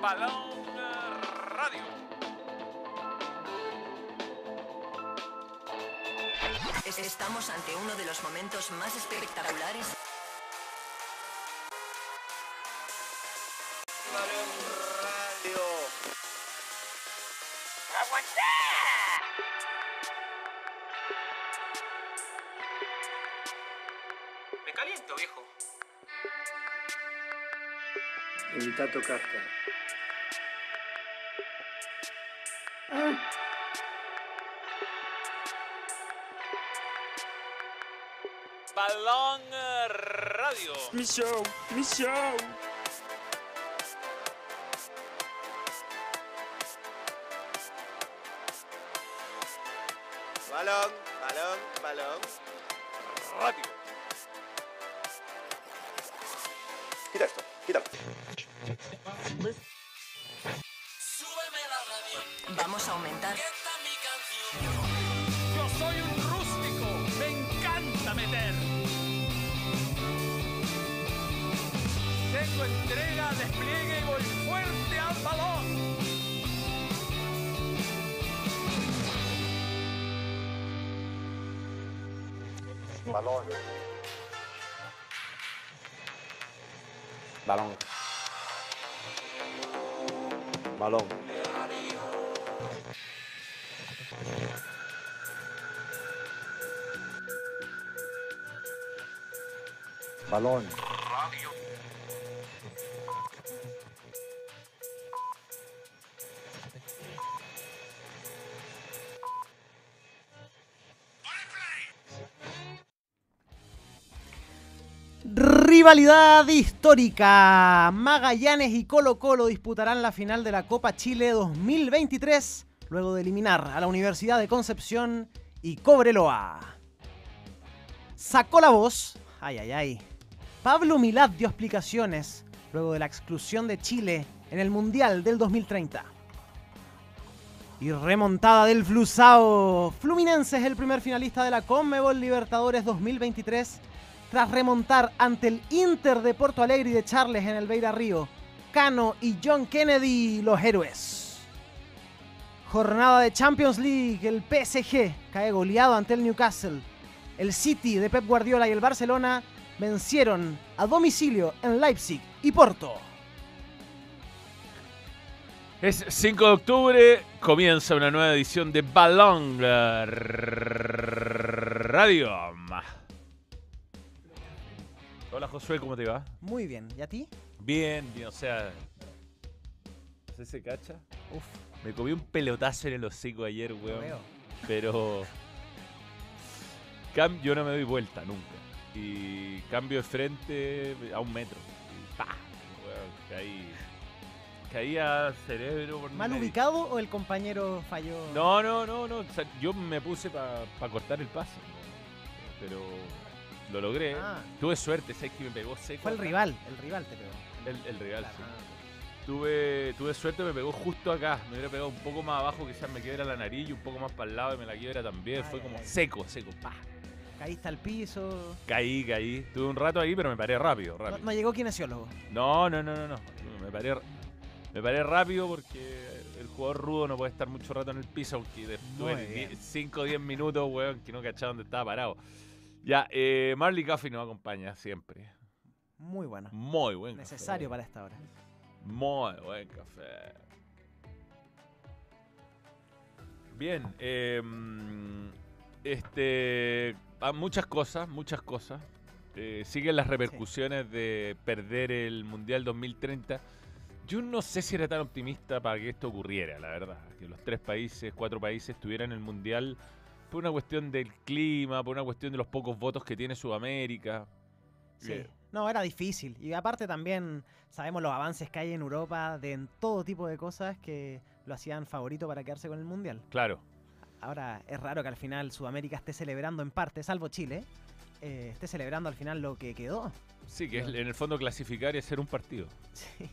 Balón Radio. Estamos ante uno de los momentos más espectaculares. Balón Radio. Me caliento, viejo. Evita tocarte. Radio. Mi Rivalidad histórica. Magallanes y Colo Colo disputarán la final de la Copa Chile 2023 luego de eliminar a la Universidad de Concepción y Cobreloa. Sacó la voz. Ay, ay, ay. Pablo Milad dio explicaciones luego de la exclusión de Chile en el Mundial del 2030. Y remontada del Flusao. Fluminense es el primer finalista de la Conmebol Libertadores 2023 tras remontar ante el Inter de Porto Alegre y de Charles en el Beira Río. Cano y John Kennedy, los héroes. Jornada de Champions League, el PSG cae goleado ante el Newcastle. El City de Pep Guardiola y el Barcelona vencieron a domicilio en Leipzig y Porto. Es 5 de octubre, comienza una nueva edición de Balón Radio. Hola Josué, ¿cómo te va? Muy bien, ¿y a ti? Bien, bien, o sea. ¿Se se cacha? Uf, Me comí un pelotazo en el hocico ayer, weón. veo. Pero. Cam, yo no me doy vuelta nunca. Y cambio de frente a un metro. Y ¡pa! Weón, caí. Caí a cerebro por ¿Mal nariz. ubicado o el compañero falló? No, no, no, no. o sea, yo me puse para cortar el pase. Pero lo logré. Ah. Tuve suerte, sé que me pegó seco. Fue el rival, el rival te pegó. El, el rival, Claro, sí. Tuve, tuve suerte, me pegó justo acá. Me hubiera pegado un poco más abajo, quizás me quiebra la nariz y un poco más para el lado y me la quiebra también. Ay, Fue como ay. seco, seco. Pa. Caíste al piso. Caí, caí. Tuve un rato ahí, pero me paré rápido, No, rápido. no llegó kinesiólogo. No, no, no, no, no. Me paré, me paré rápido porque el jugador rudo no puede estar mucho rato en el piso, aunque después Muy de bien. 5 o 10 minutos, weón, que no cachaba dónde estaba parado. Ya, eh, Marley Coffee nos acompaña siempre. Muy bueno. Muy buen café. Necesario para esta hora. Muy buen café. Bien, eh, este, ah, muchas cosas, muchas cosas. Eh, siguen las repercusiones de perder el Mundial 2030. Yo no sé si era tan optimista para que esto ocurriera, la verdad. Que los tres países, cuatro países tuvieran el Mundial por una cuestión del clima, por una cuestión de los pocos votos que tiene Sudamérica. Sí. Eh, No, era difícil. Y aparte también sabemos los avances que hay en Europa de en todo tipo de cosas que lo hacían favorito para quedarse con el Mundial. claro, Ahora es raro que al final Sudamérica esté celebrando en parte, salvo Chile, eh, esté celebrando al final lo que quedó. sí, que es en el fondo clasificar y hacer un partido. Sí.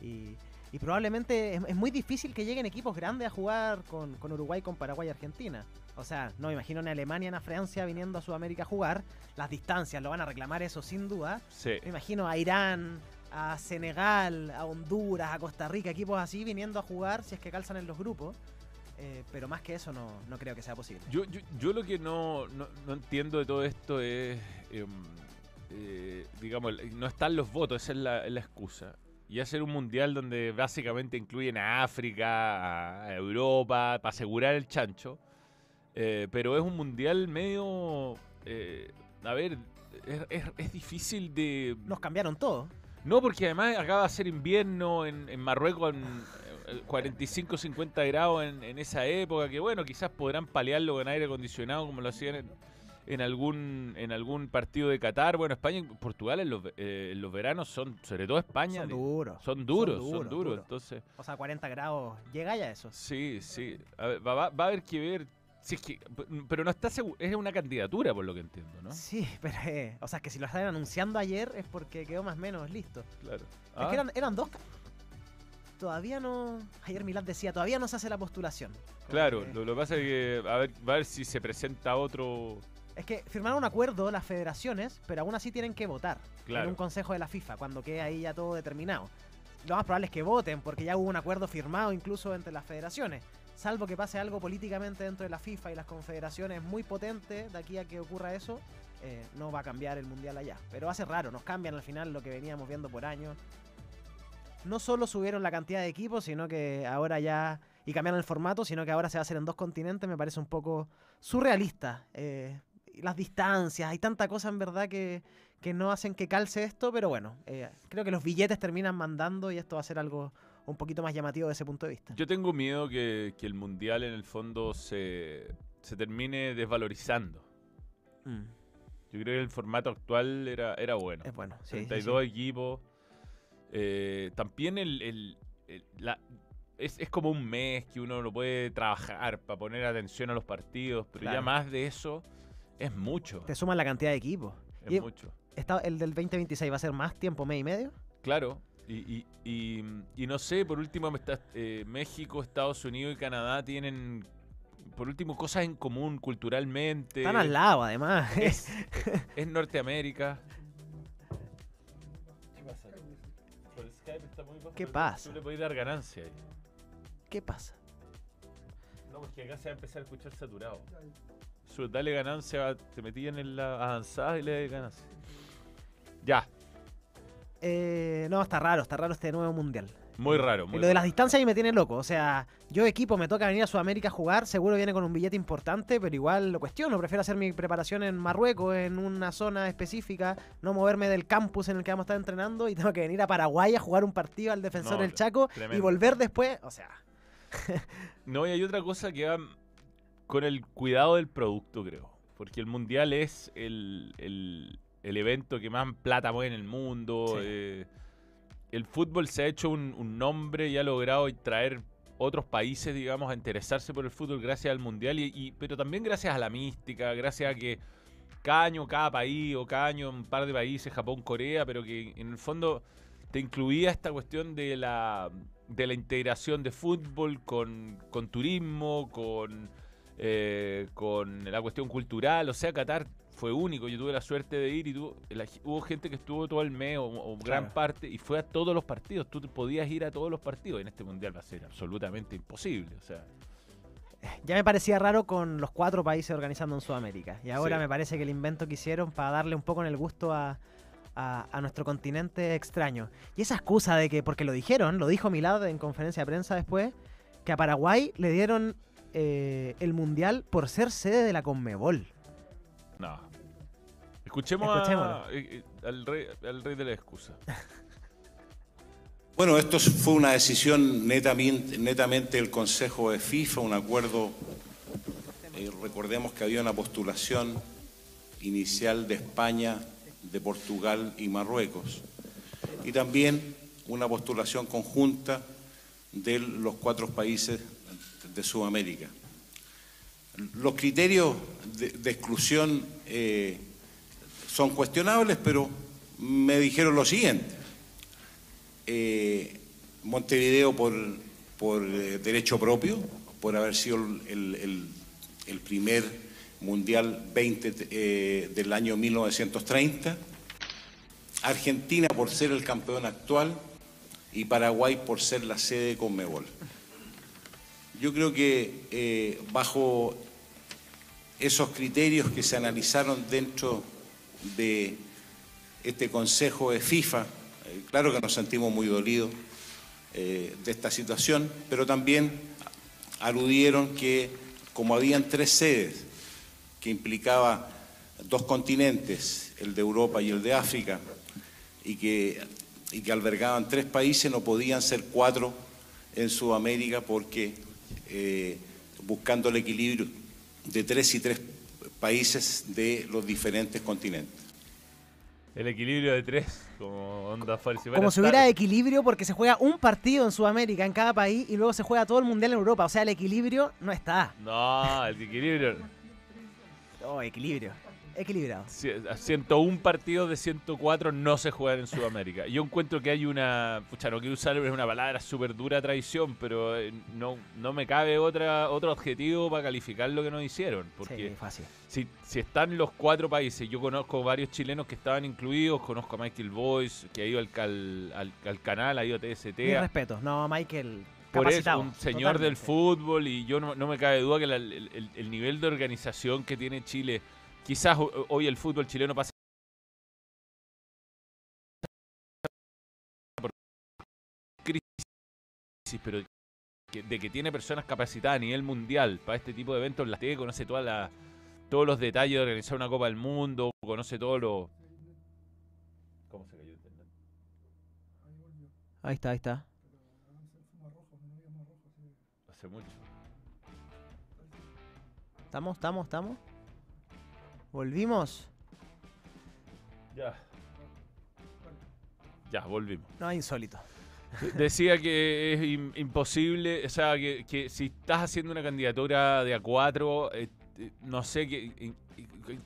Y, y probablemente es, es muy difícil que lleguen equipos grandes a jugar con, con Uruguay, con Paraguay y Argentina. O sea, no me imagino ni a Alemania ni a Francia viniendo a Sudamérica a jugar. Las distancias lo van a reclamar eso sin duda. Sí. Me imagino a Irán, a Senegal, a Honduras, a Costa Rica, equipos así viniendo a jugar si es que calzan en los grupos. Eh, pero más que eso no, no creo que sea posible. Yo, yo, yo lo que no, no, no entiendo de todo esto es, em, eh, digamos, no están los votos, esa es la, es la excusa. Y hacer un mundial donde básicamente incluyen a África, a Europa, para asegurar el chancho. Eh, pero es un mundial medio... eh, a ver, es, es- es difícil de... Nos cambiaron todo. No, porque además acaba de ser invierno en, en Marruecos en eh, 45, 50 grados en, en esa época, que bueno, quizás podrán paliarlo con aire acondicionado como lo hacían en, en algún en algún partido de Qatar. Bueno, España y Portugal en los, eh, en los veranos son, sobre todo España, Son duros. son duros, son duros, duros. duros. Entonces, O sea, 40 grados. Llega ya eso. sí, sí. A ver, va, va- va a haber que ver. Si es que, pero no está seguro, es una candidatura por lo que entiendo, ¿no? Sí, pero eh, o sea, que si lo estaban anunciando ayer es porque quedó más o menos listo. Claro. Es Ah, que eran, eran dos. Todavía no. Ayer Milán decía, todavía no se hace la postulación. Claro, que- lo, lo que pasa es que a ver, va a ver si se presenta otro. Es que firmaron un acuerdo las federaciones, pero aún así tienen que votar Claro. en un consejo de la FIFA cuando quede ahí ya todo determinado. Lo más probable es que voten porque ya hubo un acuerdo firmado incluso entre las federaciones. Salvo que pase algo políticamente dentro de la FIFA y las confederaciones muy potente de aquí a que ocurra eso, eh, no va a cambiar el mundial allá. Pero hace raro, nos cambian al final lo que veníamos viendo por años. No solo subieron la cantidad de equipos, sino que ahora ya. Y cambiaron el formato, sino que ahora se va a hacer en dos continentes, me parece un poco surrealista. Eh, las distancias, hay tanta cosa en verdad que, que no hacen que calce esto, pero bueno, eh, creo que los billetes terminan mandando y esto va a ser algo un poquito más llamativo desde ese punto de vista. Yo tengo miedo que, que el mundial en el fondo se, se termine desvalorizando. Mm, Yo creo que el formato actual era, era bueno. es bueno, sí, sí, 32 sí. equipos. Eh, también el, el- el- la- es, es como un mes que uno lo puede trabajar para poner atención a los partidos, pero ya más de eso es mucho. Te suman la cantidad de equipos. Es y- mucho. Está, ¿El del 2026 va a ser más tiempo, mes y medio? Claro. Y, y- y- y no sé, por último, me está- eh, México, Estados Unidos y Canadá tienen, por último, cosas en común culturalmente. Están al lado, además. Es, es Norteamérica. ¿Qué pasa? Por Skype está muy bajo, ¿Qué pasa? Tú le podés dar ganancia ahí. ¿Qué pasa? No, porque acá se va a empezar a escuchar saturado. Dale ganancia, te metían en la avanzada y le das ganancia. Ya, Eh, no, está raro, está raro este nuevo mundial. muy raro. Muy lo de las distancias ahí me tiene loco. O sea, yo equipo me toca venir a Sudamérica a jugar, seguro viene con un billete importante, pero igual lo cuestiono. Prefiero hacer mi preparación en Marruecos, en una zona específica, no moverme del campus en el que vamos a estar entrenando y tengo que venir a Paraguay a jugar un partido al defensor No, del Chaco y volver después. O sea, No, y hay otra cosa que va con el cuidado del producto, creo. Porque el mundial es el, el- el evento que más plata mueve en el mundo. Sí. eh, el fútbol se ha hecho un, un nombre y ha logrado traer otros países, digamos, a interesarse por el fútbol gracias al mundial. Y, y- pero también gracias a la mística, gracias a que cada año cada país o cada año un par de países, Japón, Corea, pero que en el fondo te incluía esta cuestión de la, de la integración de fútbol con, con turismo, con, eh, con la cuestión cultural. O sea, Qatar fue único. Yo tuve la suerte de ir y tuvo- la- hubo gente que estuvo todo el mes o, o gran Claro. parte y fue a todos los partidos. Tú podías ir a todos los partidos. En este mundial va a ser absolutamente imposible. O sea, ya me parecía raro con los cuatro países organizando en Sudamérica. Y ahora Sí. me parece que el invento que hicieron para darle un poco en el gusto a, a- a nuestro continente extraño. Y esa excusa de que, porque lo dijeron, lo dijo Milad en conferencia de prensa después, que a Paraguay le dieron eh, el mundial por ser sede de la Conmebol. no. Escuchemos a- eh, al, rey, al rey de la excusa. Bueno, esto fue una decisión netamente, netamente del Consejo de FIFA, un acuerdo. eh, recordemos que había una postulación inicial de España, de Portugal y Marruecos. Y también una postulación conjunta de los cuatro países de Sudamérica. Los criterios de, exclusión eh, son cuestionables, pero me dijeron lo siguiente. Eh, Montevideo por, por eh, derecho propio, por haber sido el, el- el primer Mundial 20 eh, del año 1930. Argentina por ser el campeón actual y Paraguay por ser la sede de Conmebol. Yo creo que eh, bajo esos criterios que se analizaron dentro de este Consejo de FIFA, eh, claro que nos sentimos muy dolidos eh, de esta situación, pero también aludieron que como habían tres sedes, que implicaba dos continentes, el de Europa y el de África, y que, y que albergaban tres países, no podían ser cuatro en Sudamérica porque eh, buscando el equilibrio de tres y tres países de los diferentes continentes. El equilibrio de tres, como onda Farsi. Como si hubiera equilibrio porque se juega un partido en Sudamérica, en cada país, y luego se juega todo el mundial en Europa. O sea, el equilibrio no está. No, el equilibrio. Oh, equilibrio. Equilibrado. Ci- a 101 partidos de 104 no se juegan en Sudamérica. Yo encuentro que hay una, pucha, no quiero usar una palabra súper dura tradición, pero eh, no, no me cabe otra, otro adjetivo para calificar lo que nos hicieron. Porque Sí, fácil. si, si están los cuatro países, yo conozco varios chilenos que estaban incluidos, conozco a Michael Boyce, que ha ido al, al, al canal, ha ido a TST. Mi a- respeto. No, Michael. por eso, un señor del fútbol y yo no, no me cabe duda que la- el, el- el nivel de organización que tiene Chile, quizás ho- hoy el fútbol chileno pasa por crisis, pero de que tiene personas capacitadas a nivel mundial para este tipo de eventos, la TE conoce toda la, todos los detalles de organizar una Copa del Mundo, conoce todo lo... ¿Cómo se cayó el internet? Ahí está, ahí está. Hace mucho. ¿Estamos, estamos, estamos? ¿Volvimos? Ya. Ya, volvimos. No, insólito. Decía que es im- imposible, o sea, que, que si estás haciendo una candidatura de A4, eh, eh, no sé que,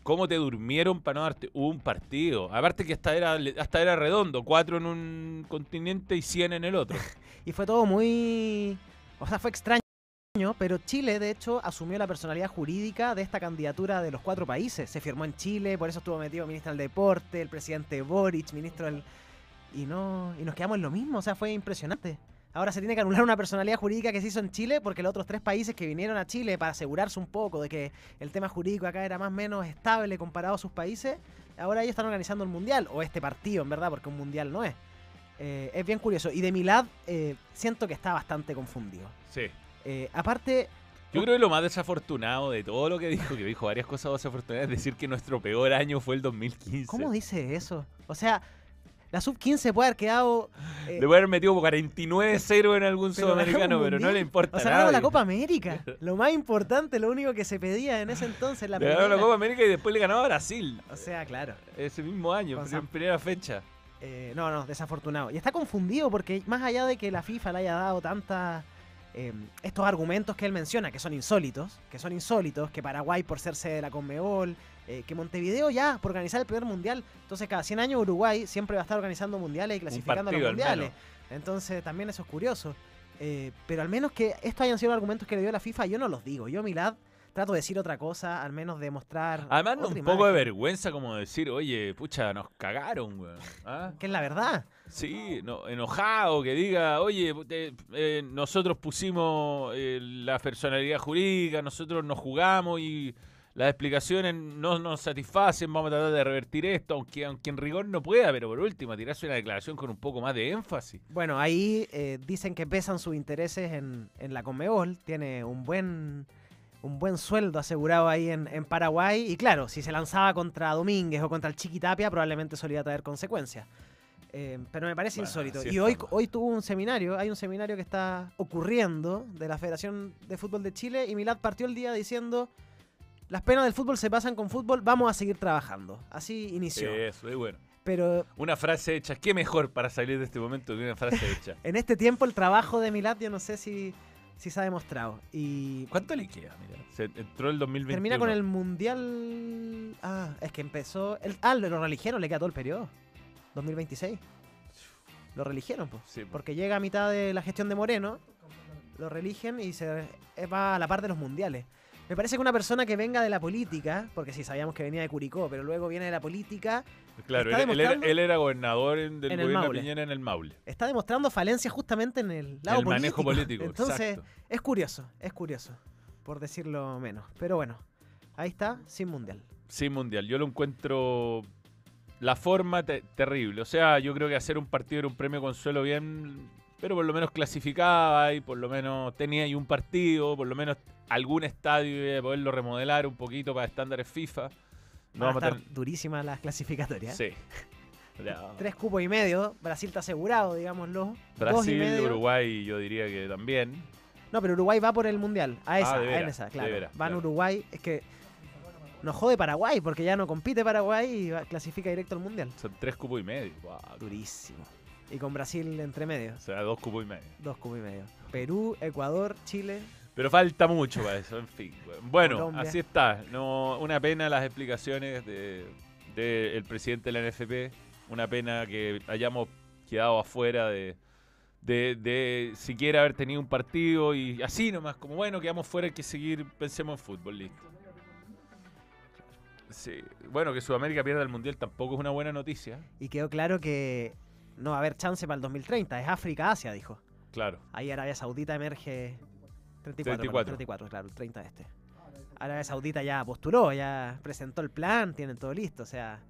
cómo te durmieron para no darte un partido. Aparte que hasta era, hasta era redondo, cuatro en un continente y 100 en el otro. Y fue todo muy... O sea, fue extraño, pero Chile, de hecho, asumió la personalidad jurídica de esta candidatura de los cuatro países. Se firmó en Chile, por eso estuvo metido ministro del Deporte, el presidente Boric, ministro del... Y, no, y nos quedamos en lo mismo, o sea, fue impresionante. Ahora se tiene que anular una personalidad jurídica que se hizo en Chile porque los otros tres países que vinieron a Chile para asegurarse un poco de que el tema jurídico acá era más o menos estable comparado a sus países, ahora ellos están organizando el mundial, o este partido en verdad, porque un mundial no es. Eh, es bien curioso. Y de Milad eh, siento que está bastante confundido. Sí. Eh, aparte, Yo creo que lo más desafortunado de todo lo que dijo, que dijo varias cosas desafortunadas, es decir que nuestro peor año fue el 2015. ¿cómo dice eso? O sea, la sub-15 puede haber quedado... eh, a haber metido 49-0 en algún Pero sudamericano, pero no le importa o sea, ganamos la Copa América. Lo más importante, lo único que se pedía en ese entonces, la Le la. Copa América y después le ganó a Brasil. O sea, claro. Ese mismo año, en primera fecha. Eh, no, no, desafortunado. Y está confundido porque más allá de que la FIFA le haya dado tantas... eh, estos argumentos que él menciona, que son insólitos, que son insólitos, que Paraguay por ser sede de la Conmebol, eh, que Montevideo ya por organizar el primer mundial, entonces cada 100 años Uruguay siempre va a estar organizando mundiales y clasificando a los mundiales. Entonces también eso es curioso. Eh, pero al menos que estos hayan sido argumentos que le dio la FIFA, yo no los digo. Yo, Milad, trato de decir otra cosa, al menos de mostrar. Además, un poco de vergüenza como decir, oye, pucha, nos cagaron, weón. ¿Ah? Que es la verdad. Sí, no, enojado, que diga, oye, te- eh, nosotros pusimos eh, la personalidad jurídica, nosotros nos jugamos y las explicaciones no nos satisfacen, vamos a tratar de revertir esto, aunque, aunque en rigor no pueda, pero por último, tirarse una declaración con un poco más de énfasis. Bueno, ahí eh, dicen que pesan sus intereses en, en la Conmebol. Tiene un buen, un buen sueldo asegurado ahí en, en Paraguay. Y claro, si se lanzaba contra Domínguez o contra el Chiquitapia, probablemente solía traer consecuencias. Eh, pero me parece Bueno, insólito. Y hoy, hoy tuvo un seminario, hay un seminario que está ocurriendo de la Federación de Fútbol de Chile y Milad partió el día diciendo, las penas del fútbol se pasan con fútbol, vamos a seguir trabajando. Así inició. Eso, es bueno. Pero Una frase hecha, qué mejor para salir de este momento que una frase hecha. en este tiempo el trabajo de Milad yo no sé si, si se ha demostrado. Y ¿Cuánto le queda? Mira, se entró el 2021. termina con el Mundial... Ah, es que empezó... El, ah, lo religieron, le queda todo el periodo. 2026. Lo religieron, pues. Sí, po. Porque llega a mitad de la gestión de Moreno, lo religen y se eh, va a la par de los mundiales. Me parece que una persona que venga de la política, porque sí, sabíamos que venía de Curicó, pero luego viene de la política, Claro, él, él era, demostrando- él era gobernador en- del En gobierno de. Piñera en el Maule. está demostrando falencia justamente en el lado el político. manejo político, Entonces, exacto. es curioso, es curioso, por decirlo menos. Pero bueno, ahí está, sin mundial. Sí, mundial. Yo lo encuentro la forma te- terrible. O sea, yo creo que hacer un partido era un premio consuelo bien, pero por lo menos clasificaba y por lo menos tenía ahí un partido, por lo menos algún estadio y poderlo remodelar un poquito para estándares FIFA. No Van a estar tener- durísimas las clasificatorias. Sí. Tres cupos y medio, Brasil está asegurado, digámoslo. Dos y Brasil, medio. Uruguay, yo diría que también. No, pero Uruguay va por el mundial. A esa, Ah, de a esa, claro. Van claro. Uruguay. Es que nos jode Paraguay porque ya no compite Paraguay y va- clasifica directo al mundial. Son tres cupos y medio. Wow. Durísimo. Y con Brasil entre medio. O sea, dos cupos y medio. Dos cupos y medio. Perú, Ecuador, Chile. Pero falta mucho para eso, en fin. Bueno, Colombia. así está. No, una pena las explicaciones del de, el presidente de la NFP. Una pena que hayamos quedado afuera de, de, de siquiera haber tenido un partido y así nomás, como bueno, quedamos fuera, hay que seguir, pensemos en fútbol, listo. Sí. Bueno, que Sudamérica pierda el Mundial tampoco es una buena noticia. Y quedó claro que no va a haber chance para el 2030. Es África-Asia, dijo. Claro. Ahí Arabia Saudita emerge 34, 34. perdón, 34, claro, el 30 este. Arabia Saudita ya postuló, ya presentó el plan, tienen todo listo, o sea,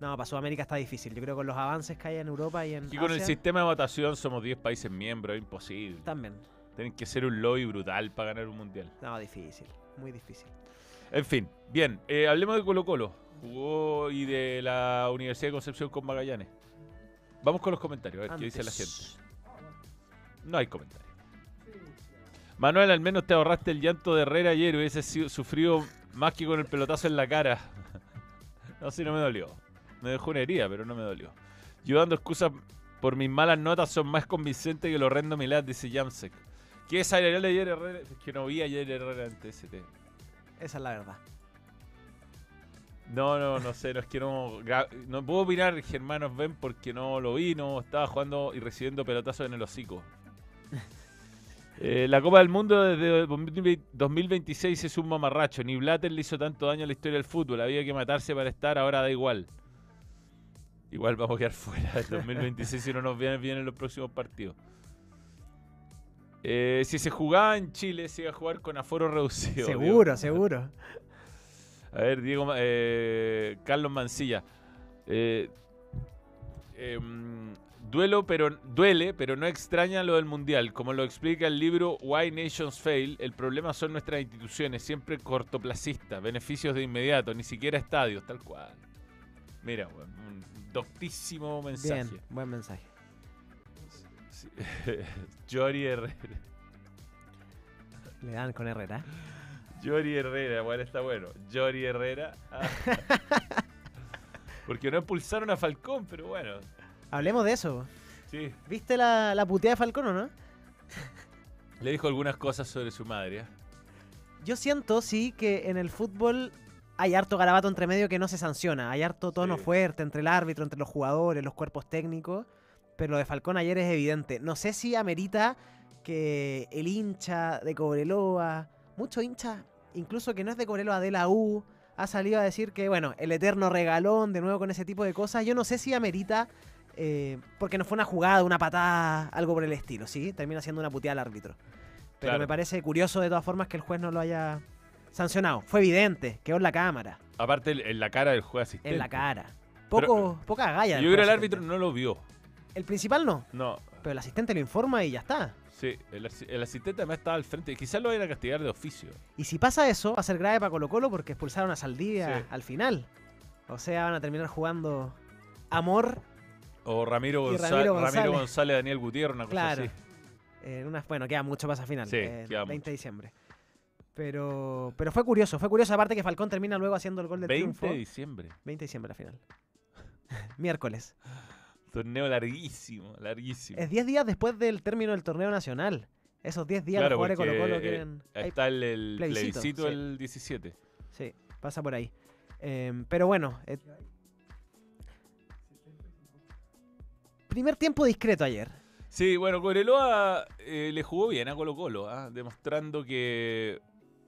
no, para Sudamérica está difícil. Yo creo que con los avances que hay en Europa y en Y con el sistema de votación somos 10 países miembros, es imposible. también. Tienen que ser un lobby brutal para ganar un mundial. No, difícil, muy difícil. En fin, bien, eh, hablemos de Colo Colo. Jugó y de la Universidad de Concepción con Magallanes. Vamos con los comentarios, a ver qué dice la gente. No hay comentarios. Manuel, al menos te ahorraste el llanto de Herrera ayer. Hubiese sido, sufrido más que con el pelotazo en la cara. no, sí, no me dolió. Me dejó una herida, pero no me dolió. Yo dando excusas por mis malas notas son más convincentes que el horrendo Milad, dice Jamsek. ¿Qué es ayer ayer Herrera? Es que no vi ayer Herrera en TST. Esa es la verdad. No, no, no sé, no es que no. No puedo opinar, Germanos ven, porque no lo vi, no estaba jugando y recibiendo pelotazos en el hocico. Eh, la Copa del Mundo desde 2020 2026 es un mamarracho. Ni Blatter le hizo tanto daño a la historia del fútbol. Había que matarse para estar, ahora da igual. Igual vamos a quedar fuera del 2026 si no nos vienen bien en los próximos partidos. Eh, si se jugaba en Chile, se iba a jugar con aforo reducido. Seguro, seguro. A ver, Diego, eh, Carlos Mancilla. Eh, em, duelo, pero duele, pero no extraña lo del mundial. Como lo explica el libro Why Nations Fail, el problema son nuestras instituciones, siempre cortoplacistas, beneficios de inmediato, ni siquiera estadios, tal cual. Mira, un doctísimo mensaje. Bien, buen mensaje. Sí. Jory Herrera. Le dan con Herrera. Jory Herrera, bueno, está bueno. Jory Herrera. ah. Porque no expulsaron a Falcón, pero bueno. Hablemos de eso. Sí, ¿Viste la, la puteada de Falcón o no? le dijo algunas cosas sobre su madre. ¿ah? Yo siento, sí, que en el fútbol hay harto garabato entre medio que no se sanciona. Hay harto tono Sí. fuerte entre el árbitro, entre los jugadores, los cuerpos técnicos. Pero lo de Falcón ayer es evidente. No sé si amerita que el hincha de Cobreloa, mucho hincha, incluso que no es de Cobreloa, de la U, ha salido a decir que, bueno, el eterno regalón, de nuevo con ese tipo de cosas. Yo no sé si amerita, eh, porque no fue una jugada, una patada, algo por el estilo, ¿sí? Termina siendo una puteada al árbitro. Pero Claro. me parece curioso de todas formas que el juez no lo haya sancionado. Fue evidente, quedó en la cámara, Aparte, en- la cara del juez asistente. en la cara. Poco, poca galla. Yo creo que el árbitro no lo vio. El principal no, No, pero el asistente lo informa y ya está. Sí, el, el asistente además estaba al frente. Quizás lo vayan a castigar de oficio. Y si pasa eso, va a ser grave para Colo Colo porque expulsaron a Saldivia Sí. al final. O sea, van a terminar jugando amor O Ramiro, González, Ramiro Ramiro González. Daniel Gutiérrez, una cosa Claro. así. en unas. Bueno, queda mucho para esa final. Sí, eh, queda 20 mucho. de diciembre. Pero, pero fue curioso, fue curioso. Aparte que Falcón termina luego haciendo el gol de 20 triunfo. de diciembre. 20 de diciembre la final. Miércoles. Torneo larguísimo, larguísimo. Es 10 días después del término del torneo nacional. Esos 10 días Claro, los jugadores Colo Colo quieren. Está el, el plebiscito, plebiscito, sí. el 17. Sí, pasa por ahí. Em, pero bueno. eh, primer tiempo discreto ayer. Sí, bueno, Cobreloa eh, le jugó bien a Colo Colo, ¿ah? demostrando que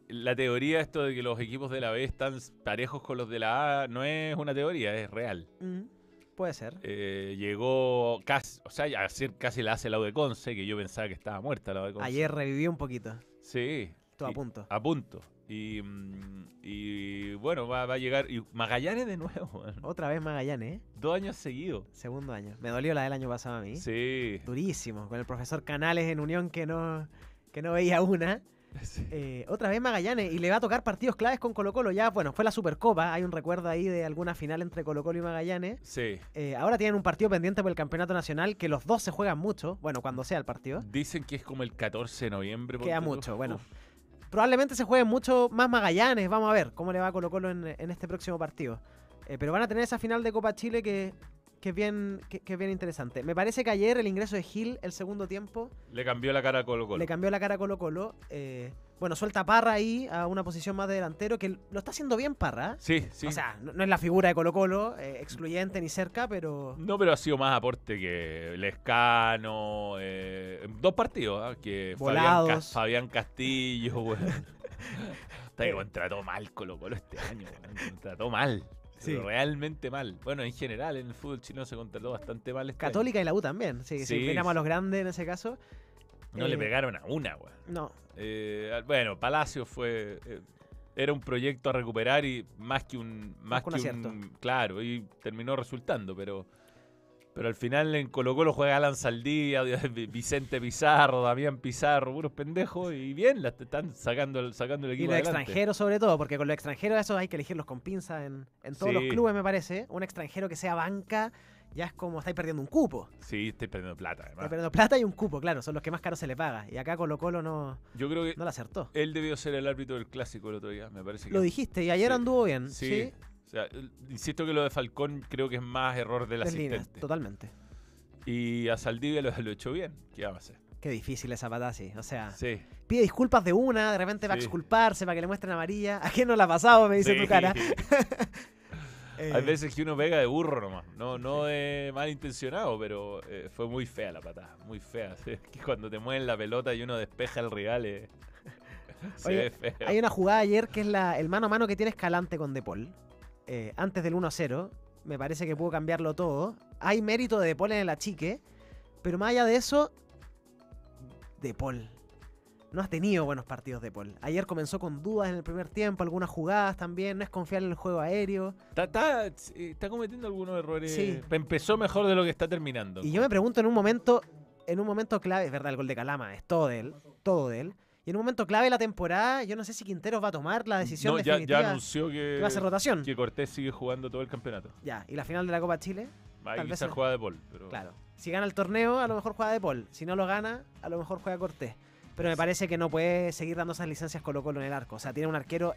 la teoría esto de que los equipos de la B están parejos con los de la A no es una teoría, es real. Mm, puede ser. Eh, llegó casi, o sea, ayer casi la hace la U de Conce, que yo pensaba que estaba muerta la U de Conce. Ayer revivió un poquito. Sí. Todo a punto. A punto. Y, mm, y bueno, va, va a llegar. Y Magallanes de nuevo. Otra vez Magallanes, ¿eh? Dos años seguidos. Segundo año. Me dolió la del año pasado a mí. Sí. Durísimo. Con el profesor Canales en Unión que no, que no veía una. sí. Eh, otra vez Magallanes. Y le va a tocar partidos claves con Colo Colo. Ya, bueno, fue la Supercopa. Hay un recuerdo ahí de alguna final entre Colo Colo y Magallanes. Sí. Eh, ahora tienen un partido pendiente por el Campeonato Nacional que los dos se juegan mucho. Bueno, cuando sea el partido. Dicen que es como el 14 de noviembre. Queda mucho, bueno. Uf. Probablemente se jueguen mucho más Magallanes. Vamos a ver cómo le va a Colo Colo en, en este próximo partido. Eh, pero van a tener esa final de Copa Chile que, que es bien, que, que es bien interesante. Me parece que ayer el ingreso de Gil, el segundo tiempo, Le cambió la cara a Colo Colo. le cambió la cara a Colo Colo. Eh, bueno, suelta a Parra ahí a una posición más de delantero, que lo está haciendo bien Parra. ¿eh? Sí, sí. O sea, no, no es la figura de Colo Colo, eh, excluyente ni cerca, pero... No, pero ha sido más aporte que Lescano. Eh, dos partidos, ¿ah? que Fabián, Ca- Volados. Fabián Castillo, weón. Está que contrató mal Colo Colo este año, weón. Contrató mal. Sí. realmente mal. Bueno, en general en el fútbol chileno se contrató bastante mal este año. Católica y la U también, sí, Sí, si miramos a los grandes en ese caso. No Eh, le pegaron a una, weón. No, Eh, bueno, Palacio fue. eh, era un proyecto a recuperar y más que un. Más que un un. Claro, y terminó resultando, pero. Pero al final en Colo Colo juega Alan Saldía, Vicente Pizarro, Damián Pizarro, puros pendejos, y bien, la están sacando el, sacando el Y equipo los adelante. extranjeros sobre todo, porque con los extranjeros esos hay que elegirlos con pinza en, en todos los clubes, me parece. Un extranjero que sea banca ya es como estáis perdiendo un cupo. Sí, estoy perdiendo plata, Estáis perdiendo plata y un cupo, claro, son los que más caro se le paga. Y acá Colo Colo no, Yo creo que no la acertó. él debió ser el árbitro del clásico el otro día, me parece que. Lo dijiste y ayer Sí. anduvo bien. Sí. Sí, O sea, el- insisto que lo de Falcón creo que es más error del línea, asistente. totalmente. Y a Saldivia lo, lo echó bien. ¿Qué vamos a hacer? Qué difícil esa patada, sí. O sea, Sí. pide disculpas de una, de repente va a exculparse para que le muestren amarilla. ¿A quién no la ha pasado? Me dice Sí. tu cara. Eh, Hay veces que uno pega de burro nomás, no, no de malintencionado, pero eh, fue muy fea la patada, muy fea. Que cuando te mueven la pelota y uno despeja al rival, eh, se Oye. Hay una jugada ayer que es la, el mano a mano que tiene Escalante con De Paul. Eh, antes del 1-0. Me parece que pudo cambiarlo todo. Hay mérito de Paul en el achique. Pero más allá de eso, De Paul. No has tenido buenos partidos De Paul. Ayer comenzó con dudas en el primer tiempo, algunas jugadas también. No es confiar en el juego aéreo. Está, está- eh, está cometiendo algunos errores. Sí. Empezó mejor de lo que está terminando. Y yo me pregunto en un momento, en un momento clave, es verdad, el gol de Calama es todo de él, todo de él. Y en un momento clave de la temporada, yo no sé si Quinteros va a tomar la decisión no, ya, definitiva. ya anunció que, que va a hacer rotación. que Cortés sigue jugando todo el campeonato. Ya, y la final de la Copa Chile, Tal vez quizás juega de Paul. Pero... claro. Si gana el torneo, a lo mejor juega De Paul. Si no lo gana, a lo mejor juega Cortés. Pero me parece que no puede seguir dando esas licencias Colo Colo en el arco. O sea, tiene un arquero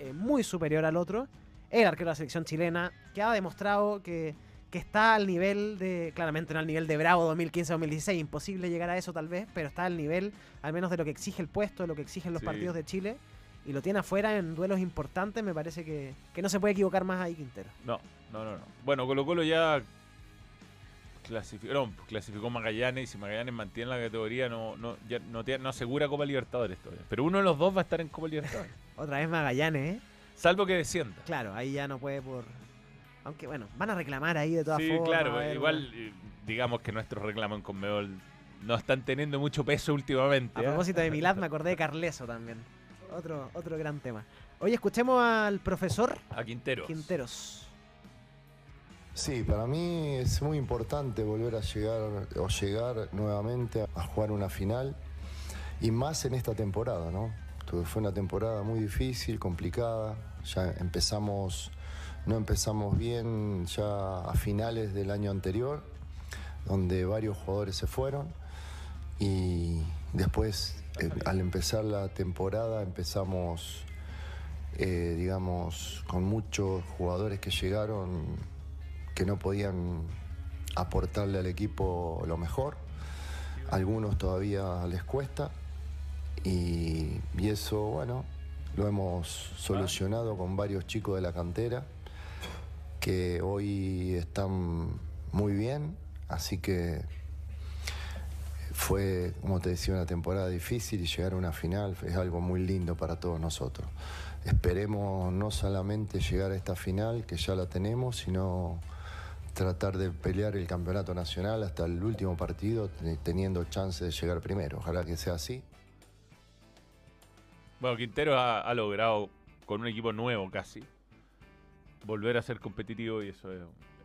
eh, muy superior al otro. El arquero de la selección chilena, que ha demostrado que, que está al nivel de, claramente no al nivel de Bravo 2015-2016, imposible llegar a eso tal vez, pero está al nivel al menos de lo que exige el puesto, de lo que exigen los Sí. partidos de Chile. Y lo tiene afuera en duelos importantes, me parece que, que no se puede equivocar más ahí Quintero. No, no, no, no. Bueno, Colo Colo ya clasificó, no, clasificó Magallanes y si Magallanes mantiene la categoría no, no, ya no, no asegura Copa Libertadores todavía. Pero uno de los dos va a estar en Copa Libertadores. Otra vez Magallanes, ¿eh? Salvo que descienda. Claro, ahí ya no puede por... Aunque bueno, van a reclamar ahí de todas Sí, formas. claro, a ver, igual eh, digamos que nuestros reclamos en Conmebol no están teniendo mucho peso últimamente. A ¿ah? propósito de Milad, me acordé de Carleso también. Otro, otro gran tema. Oye, escuchemos al profesor A Quintero. Quinteros. Sí, para mí es muy importante volver a llegar o llegar nuevamente a jugar una final y más en esta temporada, ¿no? Fue una temporada muy difícil, complicada. Ya empezamos, no empezamos bien ya a finales del año anterior, donde varios jugadores se fueron y después eh, al empezar la temporada empezamos eh, digamos, con muchos jugadores que llegaron que no podían aportarle al equipo lo mejor. Algunos todavía les cuesta. Y, y eso, bueno, lo hemos solucionado con varios chicos de la cantera que hoy están muy bien. Así que fue, como te decía, una temporada difícil y llegar a una final es algo muy lindo para todos nosotros. Esperemos no solamente llegar a esta final, que ya la tenemos, sino tratar de pelear el campeonato nacional hasta el último partido, te- teniendo chance de llegar primero. Ojalá que sea así. Bueno, Quintero ha, ha logrado, con un equipo nuevo casi, volver a ser competitivo y eso es-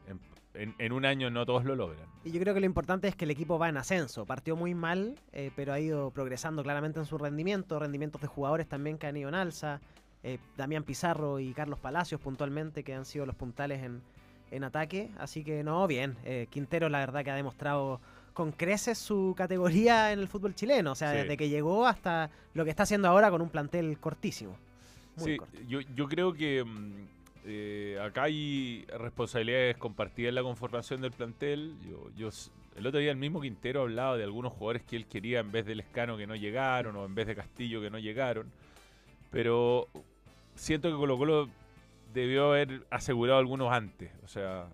en, en- en un año no todos lo logran. Y yo creo que lo importante es que el equipo va en ascenso. Partió muy mal, eh, pero ha ido progresando claramente en su rendimiento. Rendimientos de jugadores también que han ido en alza. Eh, Damián Pizarro y Carlos Palacios puntualmente, que han sido los puntales en, en ataque. Así que no, bien. Eh, Quintero la verdad que ha demostrado con creces su categoría en el fútbol chileno. O sea, Sí. desde que llegó hasta lo que está haciendo ahora con un plantel cortísimo. Muy Sí, corto. yo, yo creo que mm, eh, acá hay responsabilidades compartidas en la conformación del plantel. Yo, yo s- el otro día el mismo Quintero hablaba de algunos jugadores que él quería en vez del Escano que no llegaron o en vez de Castillo que no llegaron. Pero siento que Colo Colo debió haber asegurado algunos antes. O sea,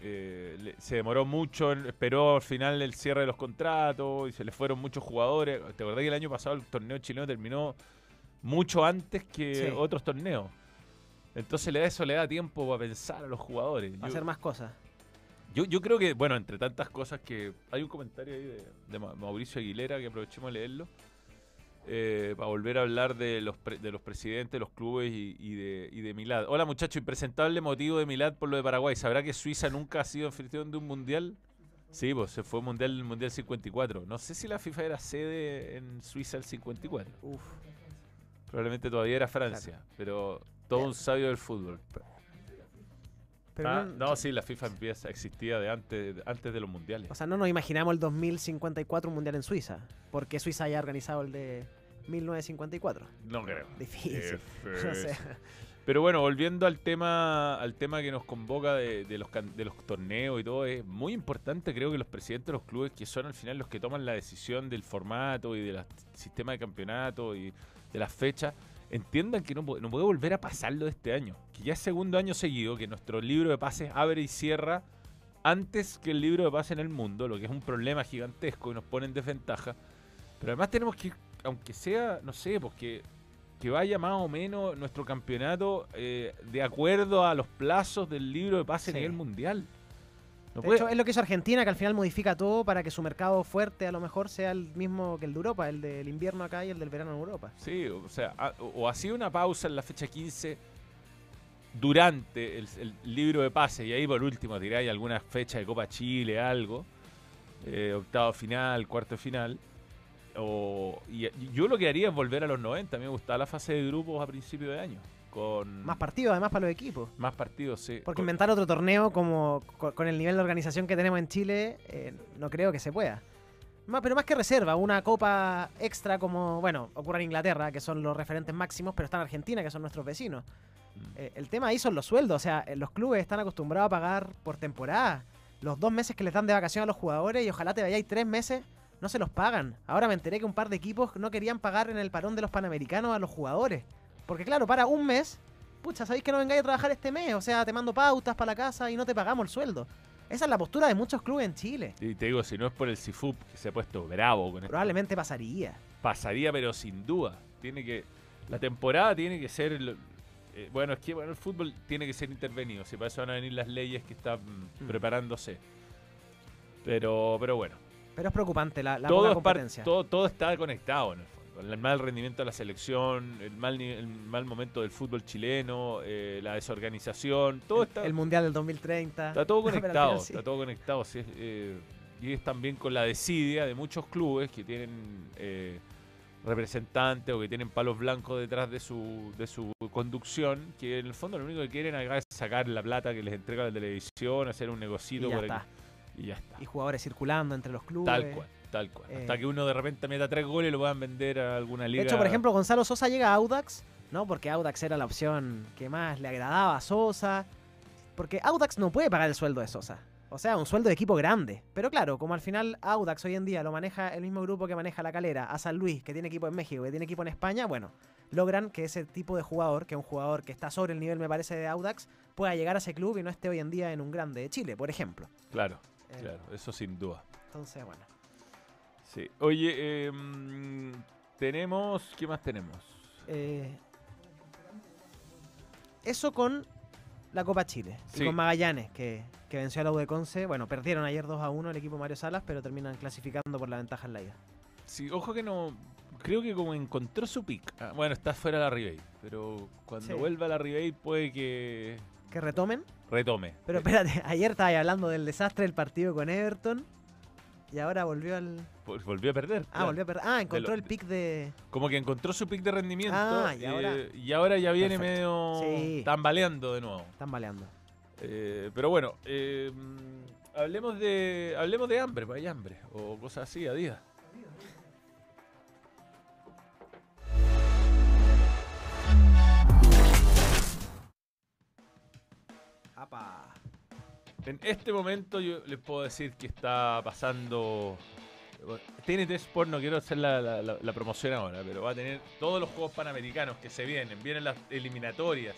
eh, se demoró mucho, esperó al final el cierre de los contratos y se le fueron muchos jugadores. ¿Te acordás que el año pasado el torneo chileno terminó mucho antes que Sí. otros torneos? Entonces le da eso le da tiempo para pensar a los jugadores. Yo- hacer más cosas. yo, yo creo que, bueno, entre tantas cosas que. Hay un comentario ahí de, de Ma- Mauricio Aguilera que aprovechemos de leerlo. eh, para volver a hablar de los, pre- de los presidentes, de los clubes y, y de, y de Milad. Hola muchacho, impresentable motivo de Milad por lo de Paraguay. ¿Sabrá que Suiza nunca ha sido anfitrión de un mundial? Sí, pues se fue mundial el mundial 54. No sé si la FIFA era sede en Suiza el 54. Uf. Probablemente todavía era Francia, pero todo un sabio del fútbol. Pero Ah, no- sí, la FIFA empieza, existía de antes, antes de los mundiales. O sea, no nos imaginamos el 2054 un mundial en Suiza. Porque Suiza haya organizado el de 1954. No creo. Difícil. No sé. Pero bueno, volviendo al tema, al tema que nos convoca de, de los, can- de los torneos y todo, es muy importante creo que los presidentes de los clubes, que son al final los que toman la decisión del formato y del sistema de campeonato y de las fechas, entiendan que no, no puede volver a pasarlo de este año. Que ya es segundo año seguido que nuestro libro de pases abre y cierra antes que el libro de pases en el mundo, lo que es un problema gigantesco y nos pone en desventaja. Pero además tenemos que, aunque sea, no sé, porque que vaya más o menos nuestro campeonato eh, de acuerdo a los plazos del libro de pase Sí. a nivel mundial. No de puede- hecho, es lo que hizo Argentina, que al final modifica todo para que su mercado fuerte a lo mejor sea el mismo que el de Europa, el del invierno acá y el del verano en Europa. Sí, o sea, a- o, hacía una pausa en la fecha 15 durante el, el libro de pase y ahí por último tiráis alguna fecha de Copa Chile, algo, eh, octavo final, cuarto final. O, y yo lo que haría es volver a los 90, a mí me gustaba la fase de grupos a principio de año, con Más partidos además para los equipos. más partidos, sí. Porque Con- inventar otro torneo como co- con el nivel de organización que tenemos en Chile, eh, no creo que se pueda. Más, pero más que reserva, una copa extra como, bueno, ocurre en Inglaterra, que son los referentes máximos, pero está en Argentina, que son nuestros vecinos. Mm. Eh, el tema ahí son los sueldos, o sea, eh, los clubes están acostumbrados a pagar por temporada. Los dos meses que les dan de vacación a los jugadores y ojalá te vayáis tres meses, no se los pagan. Ahora me enteré que un par de equipos no querían pagar en el parón de los panamericanos a los jugadores. Porque claro, para un mes, pucha, sabéis que no vengáis a trabajar este mes, o sea, te mando pautas para la casa y no te pagamos el sueldo. Esa es la postura de muchos clubes en Chile. Y te digo, si no es por el CIFUP que se ha puesto bravo con esto, Probablemente pasaría. pasaría, pero sin duda. Tiene que. La temporada tiene que ser. eh, bueno, es que bueno, el fútbol tiene que ser intervenido. Si para eso van a venir las leyes que están mm, Mm. preparándose. Pero, pero bueno. Pero es preocupante la, la todo, poca es par- competencia. todo, todo está conectado en el. El mal rendimiento de la selección, el mal, el mal momento del fútbol chileno, eh, la desorganización, todo el, está. el Mundial del 2030. Está todo conectado, sí. está todo conectado. sí, eh, y es también con la desidia de muchos clubes que tienen eh, representantes o que tienen palos blancos detrás de su, de su conducción, que en el fondo lo único que quieren acá es sacar la plata que les entrega la televisión, hacer un negocito Y ya para está. y ya está. Y jugadores circulando entre los clubes. Tal cual, tal cual. Eh, Hasta que uno de repente meta tres goles y lo puedan vender a alguna De liga. hecho, por ejemplo, Gonzalo Sosa llega a Audax, ¿no? Porque Audax era la opción que más le agradaba a Sosa. Porque Audax no puede pagar el sueldo de Sosa. O sea, un sueldo de equipo grande. Pero claro, como al final Audax hoy en día lo maneja el mismo grupo que maneja La Calera, a San Luis, que tiene equipo en México, que tiene equipo en España, bueno, logran que ese tipo de jugador, que es un jugador que está sobre el nivel, me parece, de Audax, pueda llegar a ese club y no esté hoy en día en un grande de Chile, por ejemplo. Claro, Eh, claro, eso sin duda. Entonces, bueno. Sí. Oye, eh, tenemos. ¿Qué más tenemos? Eh, eso con la Copa Chile. Sí. Y con Magallanes, que, que venció a la U de Conce. Bueno, perdieron ayer 2 a 1 el equipo Mario Salas, pero terminan clasificando por la ventaja en la ida. Sí, ojo que no. Creo que como encontró su pick. Ah, bueno, está fuera de la Ribey. Pero cuando Sí. vuelva a la Ribey puede que Que retomen. retome. Pero espérate, ayer estaba hablando del desastre del partido con Everton. Y ahora volvió al. vol- volvió a perder. Ah, claro. volvió a perder. Ah, encontró lo- el pick de. Como que encontró su pick de rendimiento. Ah, y ahora- y ahora ya viene Perfecto. medio Sí. tambaleando de nuevo. Están baleando. Eh, pero bueno, eh, hablemos de hablemos de hambre, pues hay hambre. O cosas así, Adidas. ¡Apa! En este momento yo les puedo decir que está pasando... TNT Sport, no quiero hacer la, la- la- la promoción ahora, pero va a tener todos los Juegos Panamericanos que se vienen. Vienen las eliminatorias.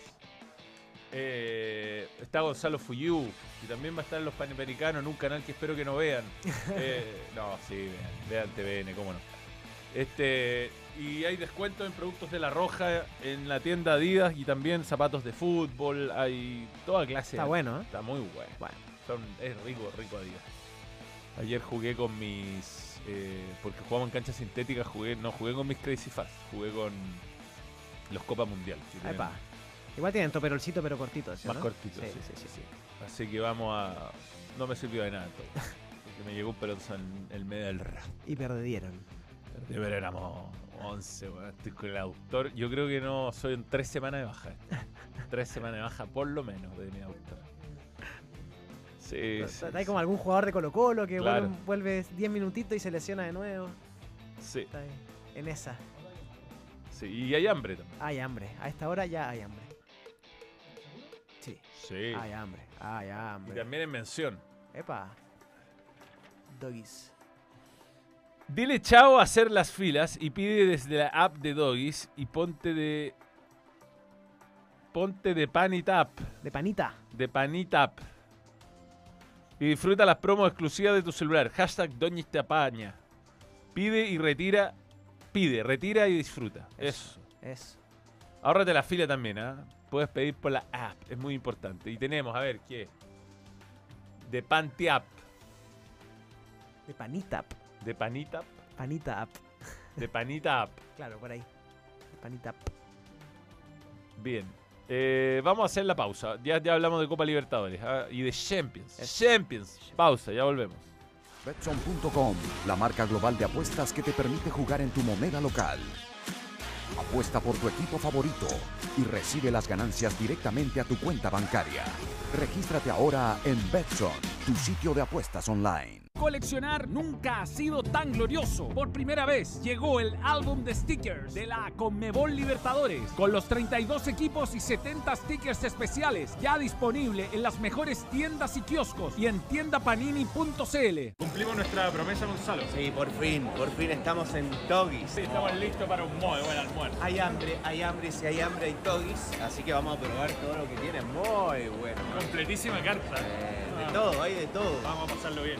Eh, está Gonzalo Fuyú, y también va a estar en los Panamericanos en un canal que espero que no vean. Eh, no, sí, vean, vean TVN, cómo no. Este, y hay descuentos en productos de La Roja en la tienda Adidas y también zapatos de fútbol. Hay toda clase. Está bueno, ¿eh? Está muy bueno. Bueno. Son, es rico, rico Adidas. Ayer jugué con mis. eh, porque jugamos en cancha sintética, jugué, no jugué con mis Crazy Fast, jugué con los Copa Mundial. Epa. Igual tienen toperolcito, pero cortito. Más ¿no? cortito, Sí, sí, sí, sí. sí. Así que vamos a. No me sirvió de nada todo. Porque me llegó un pelotazo en el medio del rap. Y perdieron. De ver éramos 11, weón. Estoy con el autor. Yo creo que no soy en tres semanas de baja. tres semanas de baja, por lo menos, de mi autor. Sí, sí, Hay como algún jugador de Colo Colo que Claro. vuelve, vuelve 10 minutitos y se lesiona de nuevo. sí, Está ahí, en esa. sí. Y hay hambre también. Hay hambre. A esta hora ya hay hambre. Sí. Sí. Hay hambre. Hay Y hambre. también en mención. Epa. Doggies. Dile chao a hacer las filas y pide desde la app de Doggies y ponte de. Ponte de pan y tap. De panita. De pan y disfruta las promos exclusivas de tu celular. Hashtag Doñis te apaña. Pide y retira. Pide, retira y disfruta. Eso. Eso. Ahórrate la fila también, ¿ah? Puedes pedir por la app. Es muy importante. Y tenemos, a ver, ¿qué? De Panty App. De panita. De Panita. Panita app. De Panita App. Claro, por ahí. De panita app. Bien. Eh, vamos a hacer la pausa. Ya, ya hablamos de Copa Libertadores ah, y de Champions. Champions. Pausa, ya volvemos. Betson.com, la marca global de apuestas que te permite jugar en tu moneda local. Apuesta por tu equipo favorito y recibe las ganancias directamente a tu cuenta bancaria. Regístrate ahora en Betson, tu sitio de apuestas online. Coleccionar nunca ha sido tan glorioso. Por primera vez llegó el álbum de stickers de la Conmebol Libertadores, con los 32 equipos y 70 stickers especiales, ya disponible en las mejores tiendas y kioscos y en tiendapanini.cl. Cumplimos nuestra promesa, Gonzalo. Sí, por fin, por fin estamos en Togis. estamos listos para un muy buen almuerzo. Hay hambre, hay hambre, y si hay hambre hay Togis, así que vamos a probar todo lo que tiene. Muy bueno. Completísima carta. Eh, de todo, hay de todo. Vamos a pasarlo bien.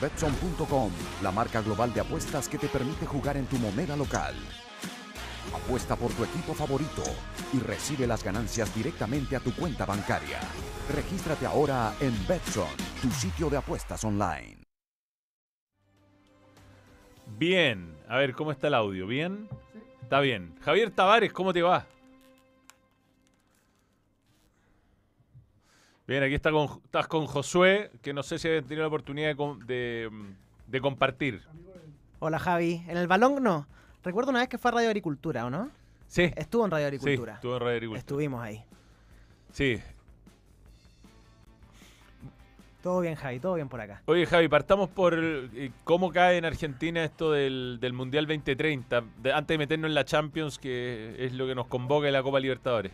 Betson.com, la marca global de apuestas que te permite jugar en tu moneda local. Apuesta por tu equipo favorito y recibe las ganancias directamente a tu cuenta bancaria. Regístrate ahora en Betson, tu sitio de apuestas online. Bien, a ver, ¿cómo está el audio? ¿Bien? Está bien. Javier Tavares, ¿cómo te va? Bien, aquí está con, estás con Josué, que no sé si habían tenido la oportunidad de, com- de, mm, de compartir. Hola Javi. En el balón no. Recuerdo una vez que fue a Radio Agricultura, ¿o no? Sí. Estuvo en Radio Sí, Agricultura. estuvo en Radio Agricultura. Estuvimos ahí. Sí. Todo bien, Javi, todo bien por acá. Oye, Javi, partamos por eh, cómo cae en Argentina esto del, del Mundial 2030, de- antes de meternos en la Champions, que es lo que nos convoca en la Copa Libertadores.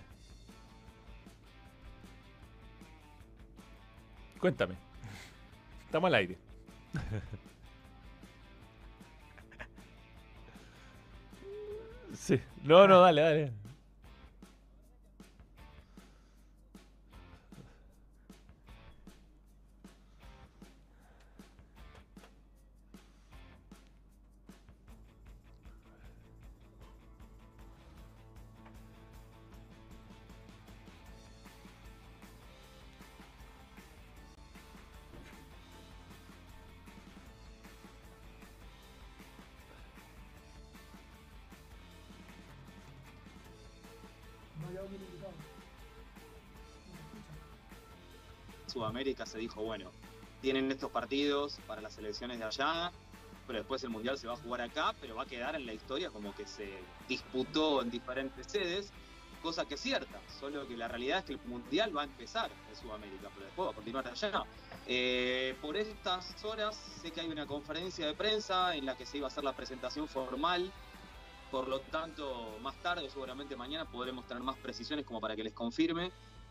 Cuéntame. Estamos al aire. sí. No, no, dale, dale. Sudamérica se dijo, bueno, tienen estos partidos para las elecciones de allá, pero después el Mundial se va a jugar acá, pero va a quedar en la historia como que se disputó en diferentes sedes, cosa que es cierta, solo que la realidad es que el Mundial va a empezar en Sudamérica, pero después va a continuar allá. Eh, por estas horas sé que hay una conferencia de prensa en la que se iba a hacer la presentación formal, por lo tanto más tarde, seguramente mañana, podremos tener más precisiones como para que les confirme,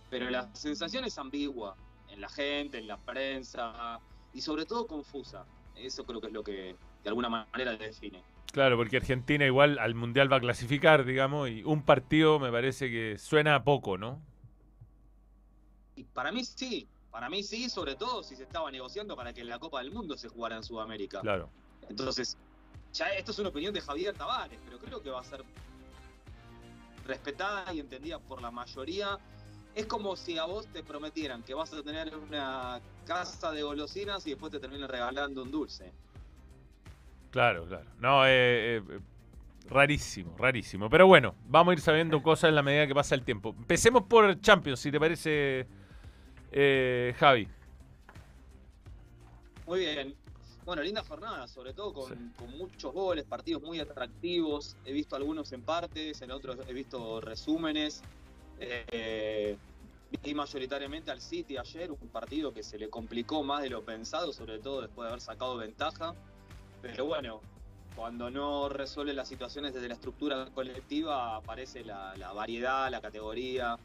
pero la sensación es ambigua en la gente, en la prensa y sobre todo confusa. Eso creo que es lo que de alguna manera define. Claro, porque Argentina igual al Mundial va a clasificar, digamos, y un partido me parece que suena a poco, ¿no? Y para mí sí, para mí sí, sobre todo si se estaba negociando para que la Copa del Mundo se jugara en Sudamérica. Claro. Entonces, ya esto es una opinión de Javier Tavares, pero creo que va a ser respetada y entendida por la mayoría. Es como si a vos te prometieran que vas a tener una casa de golosinas y después te terminan regalando un dulce. Claro, claro. No, eh, eh, rarísimo, rarísimo. Pero bueno, vamos a ir sabiendo cosas en la medida que pasa el tiempo. Empecemos por Champions, si te parece, eh, Javi. Muy bien. Bueno, linda jornada, sobre todo con, con muchos goles, partidos muy atractivos. He visto algunos en partes, en otros he visto resúmenes. Eh, vi mayoritariamente al City ayer, un partido que se le complicó más de lo pensado, sobre todo después de haber sacado ventaja. Pero bueno, cuando no resuelve las situaciones desde la estructura colectiva, aparece la, la variedad, la categoría,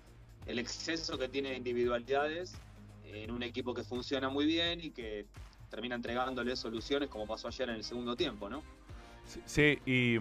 el exceso que tiene de individualidades en un equipo que funciona muy bien y que termina entregándole soluciones como pasó ayer en el segundo tiempo, ¿no? Sí, y,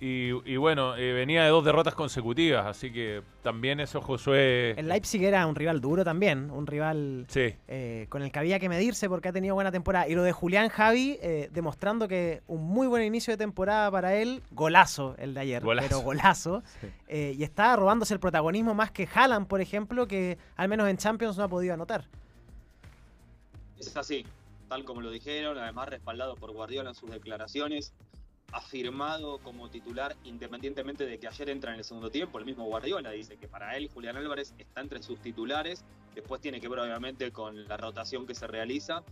y, y bueno, eh, venía de dos derrotas consecutivas, así que también eso Josué... El Leipzig era un rival duro también, un rival Sí. eh, con el que había que medirse porque ha tenido buena temporada. Y lo de Julián Javi, eh, demostrando que un muy buen inicio de temporada para él, golazo el de ayer, Golazo. pero golazo. Sí. Eh, y está robándose el protagonismo más que Haaland, por ejemplo, que al menos en Champions no ha podido anotar. Es así, tal como lo dijeron, además respaldado por Guardiola en sus declaraciones, afirmado como titular independientemente de que ayer entra en el segundo tiempo. El mismo Guardiola dice que para él Julián Álvarez está entre sus titulares, después tiene que ver obviamente con la rotación que se realiza.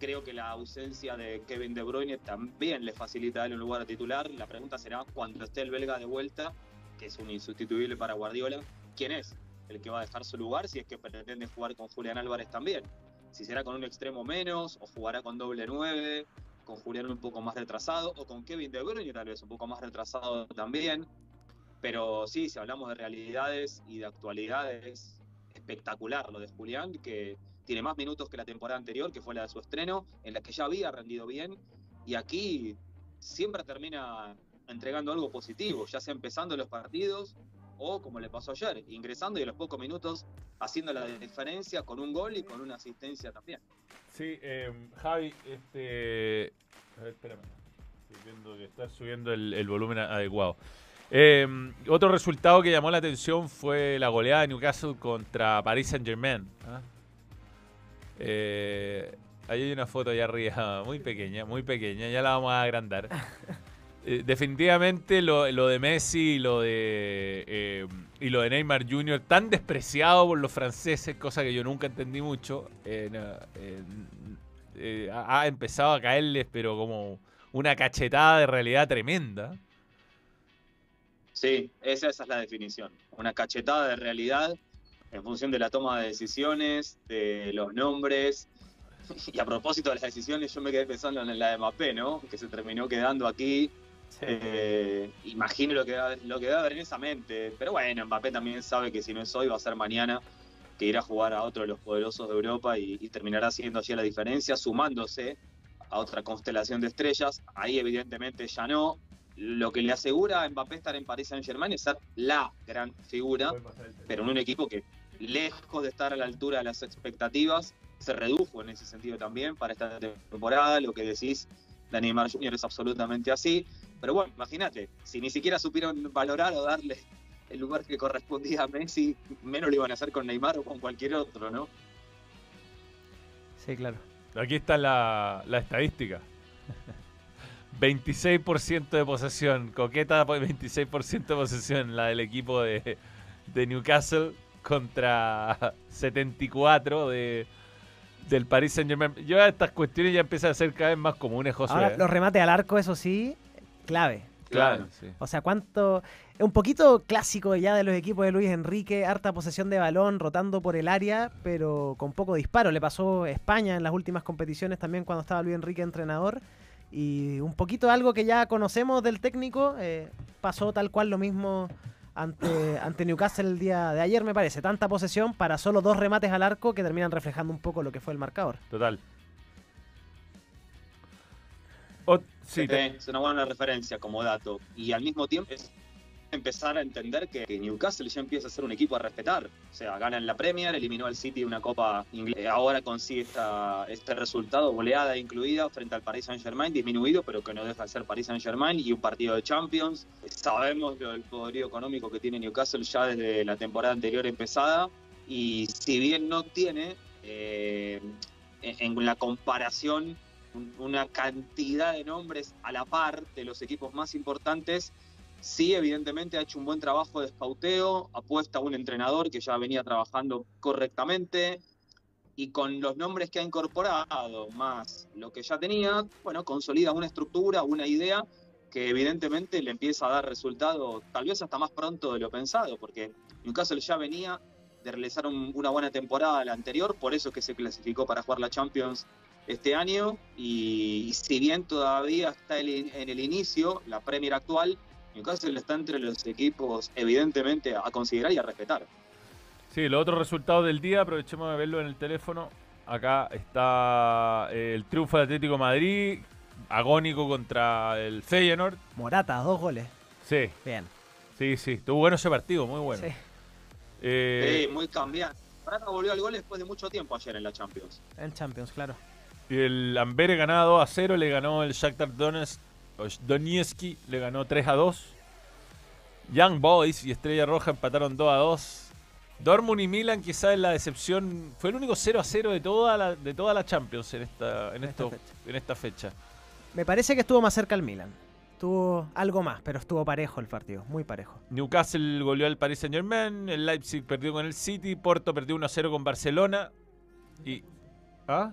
Creo que la ausencia de Kevin De Bruyne también le facilita a él un lugar titular. La pregunta será cuando esté el belga de vuelta, que es un insustituible para Guardiola, ¿quién es el que va a dejar su lugar si es que pretende jugar con Julián Álvarez también? Si será con un extremo menos, o jugará con doble 9, con Julián un poco más retrasado, o con Kevin De Bruyne tal vez un poco más retrasado también. Pero sí, si hablamos de realidades y de actualidades, espectacular lo de Julián, que tiene más minutos que la temporada anterior, que fue la de su estreno, en la que ya había rendido bien, y aquí siempre termina entregando algo positivo, ya sea empezando los partidos o como le pasó ayer, ingresando y a los pocos minutos haciendo la diferencia con un gol y con una asistencia también. Sí, eh, Javi, este... A ver, espérame. Estoy viendo que está subiendo el, el volumen adecuado. Eh, otro resultado que llamó la atención fue la goleada de Newcastle contra Paris Saint Germain. Eh, ahí hay una foto allá arriba, muy pequeña, muy pequeña, ya la vamos a agrandar. Eh, definitivamente lo, de Messi y lo de, eh, y lo de Neymar Jr. tan despreciado por los franceses, cosa que yo nunca entendí mucho, eh, ha empezado a caerles, pero como una cachetada de realidad tremenda. Sí, esa, esa es la definición. Una cachetada de realidad en función de la toma de decisiones, de los nombres. Y a propósito de las decisiones, yo me quedé pensando en la de Mbappé, ¿no? Que se terminó quedando aquí. Eh, imagino lo que, va- lo que debe haber en esa mente. Pero bueno, Mbappé también sabe que si no es hoy, va a ser mañana, que irá a jugar a otro de los poderosos de Europa y, y terminará haciendo allí la diferencia, sumándose a otra constelación de estrellas. Ahí evidentemente ya no. Lo que le asegura a Mbappé estar en Paris Saint Germain es ser la gran figura, pero en un equipo que lejos de estar a la altura de las expectativas, se redujo en ese sentido también para esta temporada. Lo que decís de Neymar Jr. es absolutamente así. Pero bueno, imagínate, si ni siquiera supieron valorar o darle el lugar que correspondía a Messi, menos lo iban a hacer con Neymar o con cualquier otro, ¿no? Sí, claro. Aquí está la, la estadística. 26% de posesión, coqueta por 26% de posesión, la del equipo de, de Newcastle contra 74 de, del Paris Saint Germain. Yo estas cuestiones ya empiezan a ser cada vez más comunes, José. Ahora, ¿eh? los remates al arco, eso sí, clave. Claro, sí. O sea, cuánto. Es un poquito clásico ya de los equipos de Luis Enrique, harta posesión de balón, rotando por el área, pero con poco disparo. Le pasó a España en las últimas competiciones también cuando estaba Luis Enrique entrenador. Y un poquito algo que ya conocemos del técnico, eh, pasó tal cual lo mismo ante, ante Newcastle el día de ayer, me parece. Tanta posesión para solo dos remates al arco que terminan reflejando un poco lo que fue el marcador. Total. O- sí, Sí, te- es una buena referencia como dato. Y al mismo tiempo es empezar a entender que Newcastle ya empieza a ser un equipo a respetar. O sea, gana en la Premier, eliminó al City de una Copa inglesa. Ahora consigue este resultado, goleada incluida, frente al Paris Saint Germain, disminuido, pero que no deja de ser Paris Saint Germain y un partido de Champions. Sabemos lo del poderío económico que tiene Newcastle ya desde la temporada anterior empezada. Y si bien no tiene, eh, en la comparación un- una cantidad de nombres a la par de los equipos más importantes. Sí, evidentemente ha hecho un buen trabajo de escauteo, apuesta a un entrenador que ya venía trabajando correctamente y con los nombres que ha incorporado más lo que ya tenía, bueno, consolida una estructura, una idea que evidentemente le empieza a dar resultado tal vez hasta más pronto de lo pensado, porque Newcastle ya venía de realizar un- una buena temporada la anterior, por eso es que se clasificó para jugar la Champions este año y, si bien todavía está en el inicio, la Premier actual, Newcastle está entre los equipos evidentemente a considerar y a respetar. Sí, los otros resultados del día, aprovechemos de verlo en el teléfono. Acá está eh, el triunfo del Atlético de Madrid, agónico contra el Feyenoord. Morata, dos goles. Sí. Bien. Sí, sí, estuvo bueno ese partido, muy bueno. Sí. Eh, Sí, muy cambiante. Morata volvió al gol después de mucho tiempo ayer en la Champions. En Champions, claro. y el Amberes ganaba 2 a 0, le ganó el Shakhtar Donetsk, o Donetsk le ganó 3 a 2. Young Boys y Estrella Roja empataron 2 a 2. Dortmund y Milan quizás la decepción, fue el único 0 a 0 de toda la, de toda la Champions en esta, en, esto- en esta fecha. Me parece que estuvo más cerca el Milan. Tuvo algo más, pero estuvo parejo el partido, muy parejo. Newcastle goleó al Paris Saint Germain, el Leipzig perdió con el City, Porto perdió 1 a 0 con Barcelona y... ¿Ah?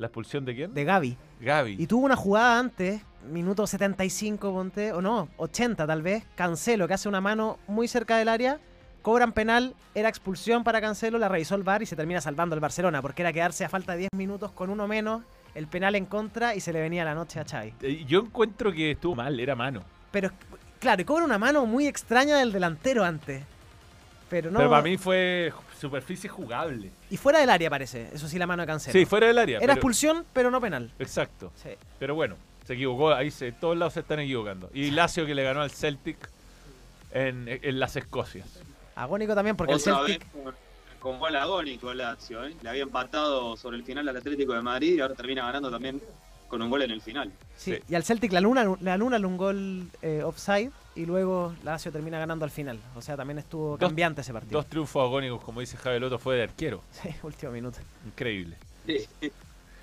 ¿La expulsión de quién? De Gaby. Gaby. Y tuvo una jugada antes, minuto 75, ponte, o no, 80 tal vez, Cancelo, que hace una mano muy cerca del área, cobran penal, era expulsión para Cancelo, la revisó el VAR y se termina salvando el Barcelona, porque era quedarse a falta de 10 minutos con uno menos, el penal en contra y se le venía la noche a Xavi. Eh, Yo encuentro que estuvo mal, era mano. Pero, claro, y cobra una mano muy extraña del delantero antes. Pero no... Pero para mí fue superficie jugable. Y fuera del área parece, eso sí, la mano de Cancelo. Sí, fuera del área. Era pero- expulsión, pero no penal. Exacto. Sí. Pero bueno, se equivocó. Ahí se, todos lados se están equivocando. Y Lazio que le ganó al Celtic en, en las Escocias. Agónico también porque el Otra Celtic... vez con, gol agónico Lazio, ¿eh? Le había empatado sobre el final al Atlético de Madrid y ahora termina ganando también con un gol en el final. Sí, y al Celtic le anulan, le anulan un gol eh, offside y luego Lazio termina ganando al final. O sea, también estuvo Dos- cambiante ese partido. Dos triunfos agónicos, como dice Javier Loto, fue de arquero. Sí, último minuto. Increíble.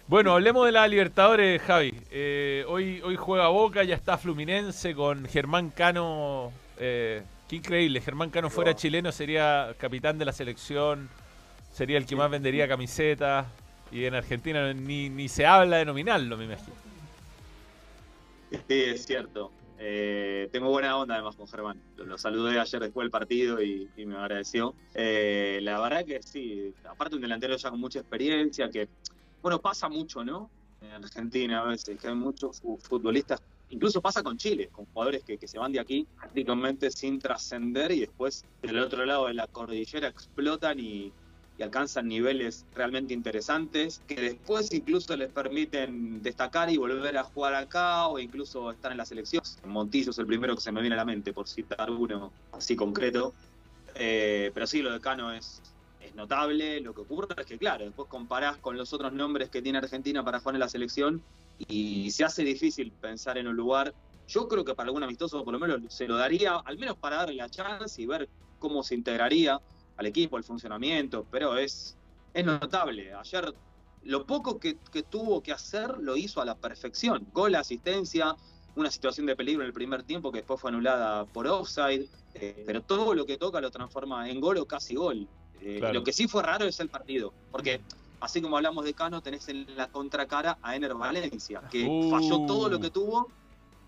Bueno, hablemos de la Libertadores, Javi. Eh, hoy, hoy juega Boca, ya está Fluminense con Germán Cano. eh, qué increíble, Germán Cano fuera chileno sería capitán de la selección, sería el que más vendería camisetas. Y en Argentina ni, ni se habla de nominarlo, me imagino. Sí, es cierto. Eh, tengo buena onda además con Germán. Lo, saludé ayer después del partido y, me agradeció. Eh, la verdad que sí, aparte un delantero ya con mucha experiencia, que, bueno, pasa mucho, ¿no? En Argentina a veces, que hay muchos fu- futbolistas, incluso pasa con Chile, con jugadores que, que se van de aquí prácticamente sin trascender y después del otro lado de la cordillera explotan y, y alcanzan niveles realmente interesantes que después incluso les permiten destacar y volver a jugar acá o incluso estar en la selección. Montillo es el primero que se me viene a la mente, por citar uno así concreto. Eh, pero sí, lo de Cano es, es notable. Lo que ocurre es que, claro, después comparás con los otros nombres que tiene Argentina para jugar en la selección y se hace difícil pensar en un lugar. Yo creo que para algún amistoso, por lo menos, se lo daría, al menos para darle la chance y ver cómo se integraría al equipo, al funcionamiento, pero es, es notable. Ayer lo poco que, que tuvo que hacer lo hizo a la perfección. Gol, asistencia, una situación de peligro en el primer tiempo que después fue anulada por offside, eh, pero todo lo que toca lo transforma en gol o casi gol. Eh, Claro. Lo que sí fue raro es el partido, porque así como hablamos de Cano, tenés en la contracara a Ener Valencia, que Uh. falló todo lo que tuvo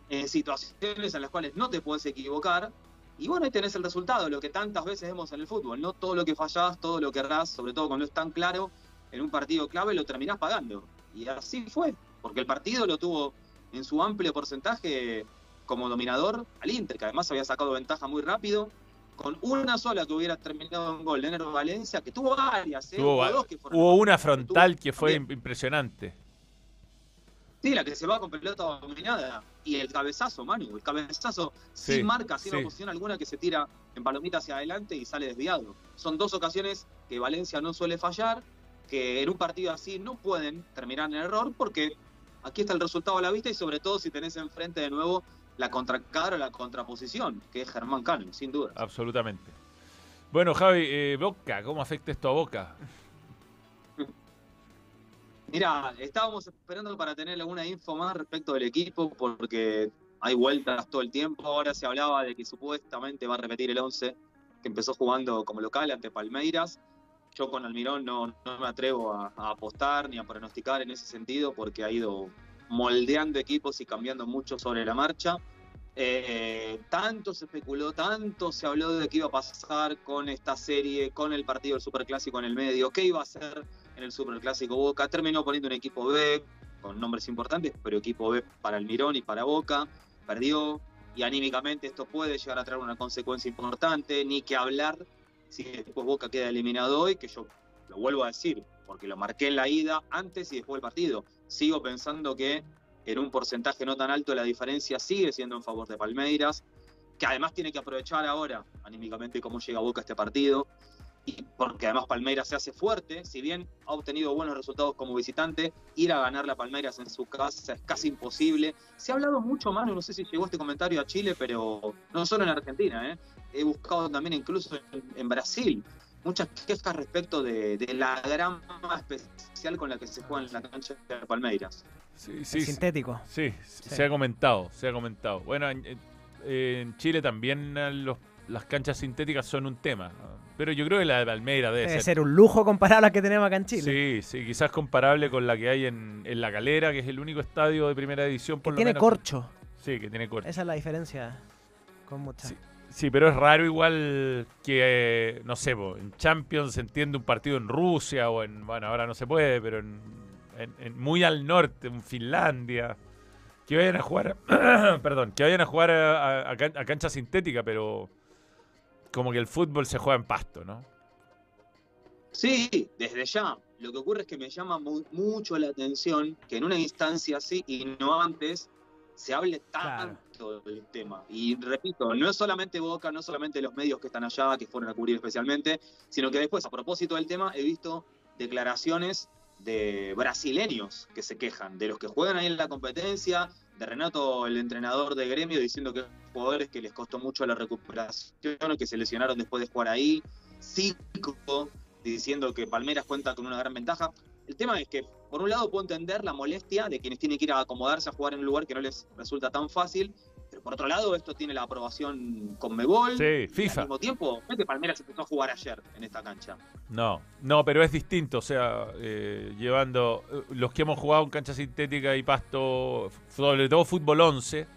en situaciones en las cuales no te puedes equivocar. Y bueno, ahí tenés el resultado, lo que tantas veces vemos en el fútbol, ¿no? Todo lo que fallás, todo lo que errás, sobre todo cuando es tan claro, en un partido clave lo terminás pagando. Y así fue, porque el partido lo tuvo en su amplio porcentaje como dominador al Inter, que además había sacado ventaja muy rápido, con una sola que hubiera terminado en gol de Valencia, que tuvo varias, ¿eh? Tuvo, dos que fueron hubo una frontal que fue también. impresionante. Sí, la que se va con pelota dominada. Y el cabezazo, Manu, el cabezazo Sí, sin marca, sin sí. oposición alguna, que se tira en palomita hacia adelante y sale desviado. Son dos ocasiones que Valencia no suele fallar, que en un partido así no pueden terminar en error, porque aquí está el resultado a la vista y sobre todo si tenés enfrente de nuevo la contracara o la contraposición, que es Germán Cano, sin duda. Absolutamente. Bueno, Javi, eh, Boca, ¿cómo afecta esto a Boca? Mira, estábamos esperando para tener alguna info más respecto del equipo porque hay vueltas todo el tiempo. Ahora se hablaba de que supuestamente va a repetir el 11 que empezó jugando como local ante Palmeiras. Yo con Almirón no, me atrevo a, a apostar ni a pronosticar en ese sentido porque ha ido moldeando equipos y cambiando mucho sobre la marcha. Eh, tanto se especuló, tanto se habló de qué iba a pasar con esta serie, con el partido del Superclásico en el medio, qué iba a hacer en el Superclásico Boca. Terminó poniendo un equipo B con nombres importantes, pero equipo B para Almirón y para Boca. Perdió y anímicamente esto puede llegar a traer una consecuencia importante. Ni que hablar si después Boca queda eliminado hoy, que yo lo vuelvo a decir, porque lo marqué en la ida, antes y después del partido. Sigo pensando que en un porcentaje no tan alto la diferencia sigue siendo en favor de Palmeiras, que además tiene que aprovechar ahora anímicamente cómo llega Boca este partido, y porque además Palmeiras se hace fuerte, si bien ha obtenido buenos resultados como visitante, ir a ganar la Palmeiras en su casa es casi imposible. Se ha hablado mucho, Manu, no sé si llegó este comentario a Chile, pero no solo en Argentina, ¿eh? he buscado también incluso en, en Brasil muchas quejas respecto de, de la grama especial con la que se juega en la cancha de Palmeiras. Sí, sí, sintético. Sí, se ha comentado, se ha comentado. Bueno, en, Chile también los- las canchas sintéticas son un tema, pero yo creo que la de Palmeira debe, Debe ser un lujo comparado a la que tenemos acá en Chile. Sí, sí, quizás comparable con la que hay en, en La Calera, que es el único estadio de primera división por lo Tiene menos. corcho. Sí, que tiene corcho. Esa es la diferencia con muchas. Sí, pero es raro igual que, no sé, po, en Champions se entiende un partido en Rusia o en, bueno, ahora no se puede, pero en, en- en muy al norte, en Finlandia, que vayan a jugar, perdón, que vayan a jugar a cancha sintética, pero como que el fútbol se juega en pasto, ¿no? Sí, desde ya. Lo que ocurre es que me llama mu- mucho la atención que en una instancia así y no antes se hable tanto del tema. Y repito, no es solamente Boca, no es solamente los medios que están allá, que fueron a cubrir especialmente, sino que después, a propósito del tema, he visto declaraciones de brasileños que se quejan, de los que juegan ahí en la competencia, de Renato, el entrenador de gremio, diciendo que jugadores que les costó mucho la recuperación, que se lesionaron después de jugar ahí. Zico diciendo que Palmeiras cuenta con una gran ventaja. El tema es que, por un lado, puedo entender la molestia de quienes tienen que ir a acomodarse a jugar en un lugar que no les resulta tan fácil, por otro lado, esto tiene la aprobación con Mebol. Sí, FIFA. al mismo tiempo, no es que Palmeiras empezó a jugar ayer en esta cancha. No, no, pero es distinto, o sea, eh, llevando eh, los que hemos jugado en cancha sintética y pasto, sobre todo fútbol 11,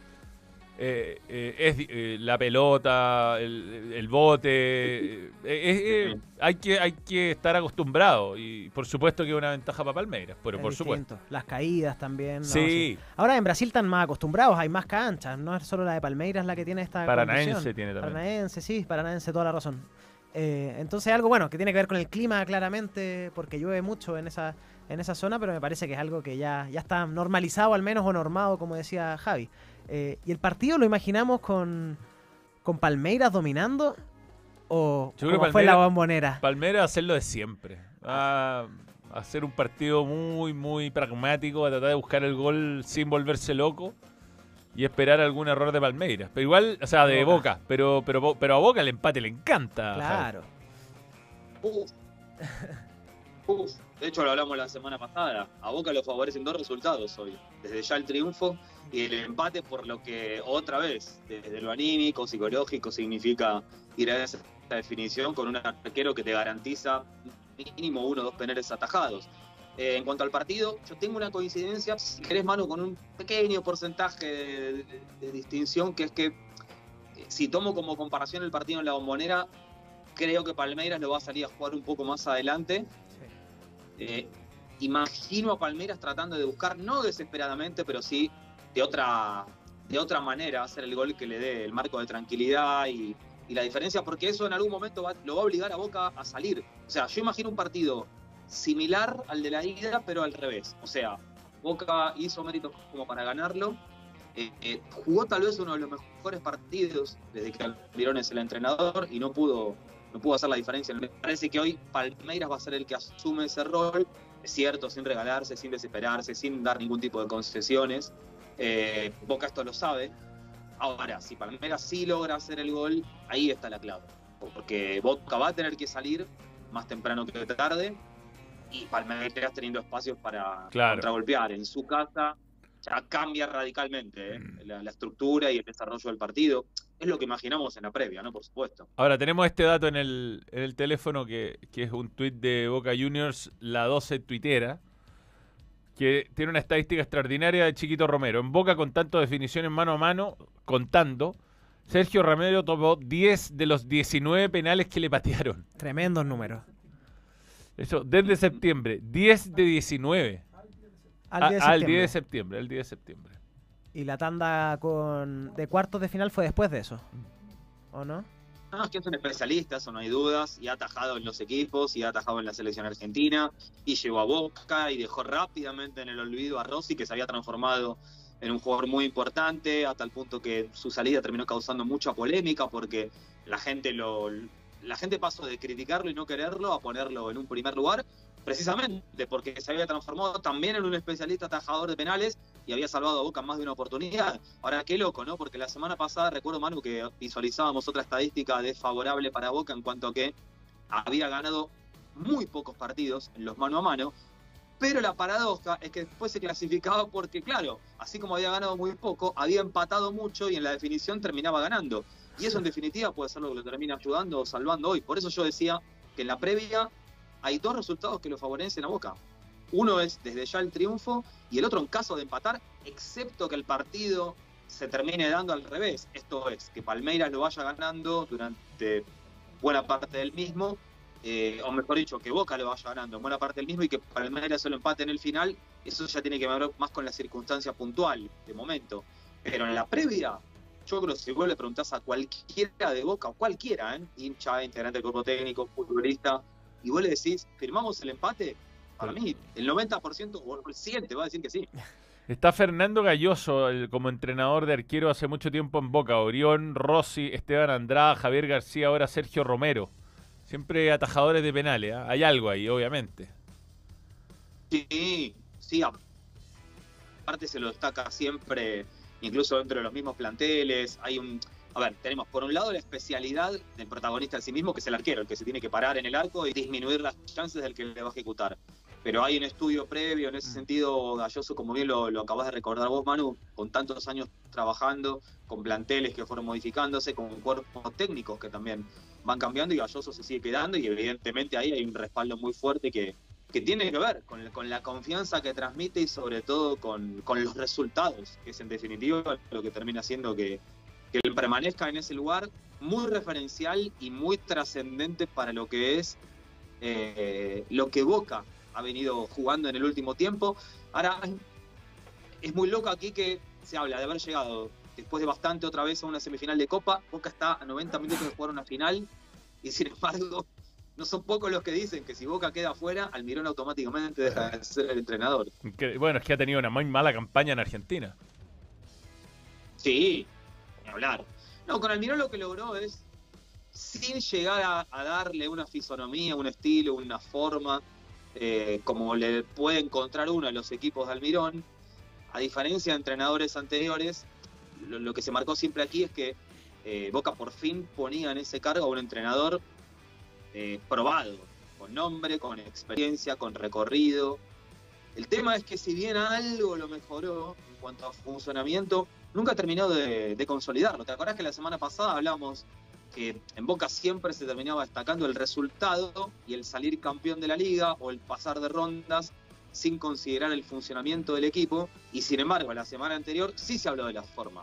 eh, eh, es eh, la pelota, el, el bote, eh, hay, que, hay que estar acostumbrado y por supuesto que es una ventaja para Palmeiras, pero Es por supuesto. Las caídas también. no, Sí. Ahora en Brasil están más acostumbrados, hay más canchas. No es solo la de Palmeiras la que tiene esta. Paranaense condición. tiene también. Paranaense, sí, Paranaense, toda la razón. Eh, entonces algo bueno que tiene que ver con el clima claramente, porque llueve mucho en esa, en esa zona, pero me parece que es algo que ya, ya está normalizado al menos o normado, como decía Javi. Eh, ¿Y el partido lo imaginamos con, con Palmeiras dominando? ¿O Yo creo fue la bombonera? Palmeiras va a hacer lo de siempre. Va a hacer un partido muy, muy pragmático, a tratar de buscar el gol sin volverse loco y esperar algún error de Palmeiras. Pero igual, o sea, de Boca. Pero, pero, pero a Boca el empate le encanta. Claro. Uf. Uf. De hecho, lo hablamos la semana pasada. A Boca lo favorecen dos resultados hoy. Desde ya el triunfo y el empate, por lo que otra vez, desde lo anímico, psicológico, significa ir a esa definición con un arquero que te garantiza mínimo uno o dos penales atajados. Eh, en cuanto al partido, yo tengo una coincidencia, si querés, mano, con un pequeño porcentaje de, de- distinción, que es que eh, si tomo como comparación el partido en la bombonera, creo que Palmeiras lo va a salir a jugar un poco más adelante. Eh, imagino a Palmeiras tratando de buscar, no desesperadamente, pero sí de otra, de otra manera, hacer el gol que le dé el marco de tranquilidad y, la diferencia, porque eso en algún momento va- lo va a obligar a Boca a salir. O sea, yo imagino un partido similar al de la ida, pero al revés. O sea, Boca hizo méritos como para ganarlo. Eh, eh, jugó tal vez uno de los mejores partidos desde que Almirón es el entrenador y no pudo, no pudo hacer la diferencia. Me parece que hoy Palmeiras va a ser el que asume ese rol, es cierto, sin regalarse, sin desesperarse, sin dar ningún tipo de concesiones. Eh, Boca esto lo sabe. Ahora, si Palmeiras sí logra hacer el gol, ahí está la clave. Porque Boca va a tener que salir más temprano que tarde y Palmeiras teniendo espacios para Claro. contragolpear en su casa ya cambia radicalmente ¿eh? la, la estructura y el desarrollo del partido. Es lo que imaginamos en la previa, ¿no? Por supuesto. Ahora, tenemos este dato en el, en el teléfono que, que es un tuit de Boca Juniors, la 12 tuitera, que tiene una estadística extraordinaria de Chiquito Romero. En Boca, con tanto definiciones mano a mano, contando, Sergio Romero tomó 10 de los 19 penales que le patearon. Tremendos números. Eso, desde septiembre. 10 de 19. Al A- 10 de al septiembre. 10 de septiembre. Al 10 de septiembre. Y la tanda con de cuartos de final fue después de eso. ¿O no? No, es que es un especialista, eso no hay dudas, y ha atajado en los equipos, y ha atajado en la selección argentina, y llegó a Boca, y dejó rápidamente en el olvido a Rossi, que se había transformado en un jugador muy importante, hasta el punto que su salida terminó causando mucha polémica, porque la gente lo la gente pasó de criticarlo y no quererlo a ponerlo en un primer lugar, precisamente porque se había transformado también en un especialista atajador de penales y había salvado a Boca más de una oportunidad. Ahora, qué loco, ¿no? Porque la semana pasada, recuerdo, Manu, que visualizábamos otra estadística desfavorable para Boca en cuanto a que había ganado muy pocos partidos en los mano a mano, pero la paradoja es que después se clasificaba porque, claro, así como había ganado muy poco, había empatado mucho y en la definición terminaba ganando. Y eso en definitiva puede ser lo que lo termina ayudando o salvando hoy. Por eso yo decía que en la previa hay dos resultados que lo favorecen a Boca. Uno es desde ya el triunfo y el otro en caso de empatar, excepto que el partido se termine dando al revés. Esto es, que Palmeiras lo vaya ganando durante buena parte del mismo, eh, o mejor dicho, que Boca lo vaya ganando en buena parte del mismo y que Palmeiras solo empate en el final, eso ya tiene que ver más con la circunstancia puntual de momento. Pero en la previa, yo creo que si vos le preguntás a cualquiera de Boca, o cualquiera, ¿eh? hincha, integrante del cuerpo técnico, futbolista, y vos le decís, ¿firmamos el empate? Para mí, el 90% o el 100 te va a decir que sí. Está Fernando Galloso el- como entrenador de arquero hace mucho tiempo en Boca. Orión, Rossi, Esteban Andrada, Javier García, ahora Sergio Romero. Siempre atajadores de penales. ¿ah? Hay algo ahí, obviamente. Sí, sí. aparte se lo destaca siempre, incluso dentro de los mismos planteles. Hay un. A ver, tenemos por un lado la especialidad del protagonista en sí mismo, que es el arquero, el que se tiene que parar en el arco y disminuir las chances del que le va a ejecutar. Pero hay un estudio previo en ese sentido, Galloso, como bien lo, lo acabas de recordar vos, Manu, con tantos años trabajando, con planteles que fueron modificándose, con cuerpos técnicos que también van cambiando y Galloso se sigue quedando y evidentemente ahí hay un respaldo muy fuerte que, que tiene que ver con, con la confianza que transmite y sobre todo con, con los resultados, que es en definitiva lo que termina haciendo que, que él permanezca en ese lugar muy referencial y muy trascendente para lo que es eh, lo que Boca ha venido jugando en el último tiempo. Ahora, es muy loco aquí que se habla de haber llegado después de bastante otra vez a una semifinal de Copa. Boca está a 90 minutos de jugar una final y sin embargo no son pocos los que dicen que si Boca queda afuera, Almirón automáticamente deja de ser el entrenador. Que- bueno, es que ha tenido una muy mala campaña en Argentina. Sí, ni hablar. No, con Almirón lo que logró es, sin llegar a, a darle una fisonomía, un estilo, una forma, eh, como le puede encontrar uno a los equipos de Almirón, a diferencia de entrenadores anteriores, lo, que se marcó siempre aquí es que eh, Boca por fin ponía en ese cargo a un entrenador eh, probado, con nombre, con experiencia, con recorrido. El tema es que si bien algo lo mejoró en cuanto a funcionamiento, nunca ha terminado de, de consolidarlo. ¿Te acordás que la semana pasada hablamos que en Boca siempre se terminaba destacando el resultado y el salir campeón de la liga o el pasar de rondas sin considerar el funcionamiento del equipo? Y sin embargo, la semana anterior sí se habló de la forma.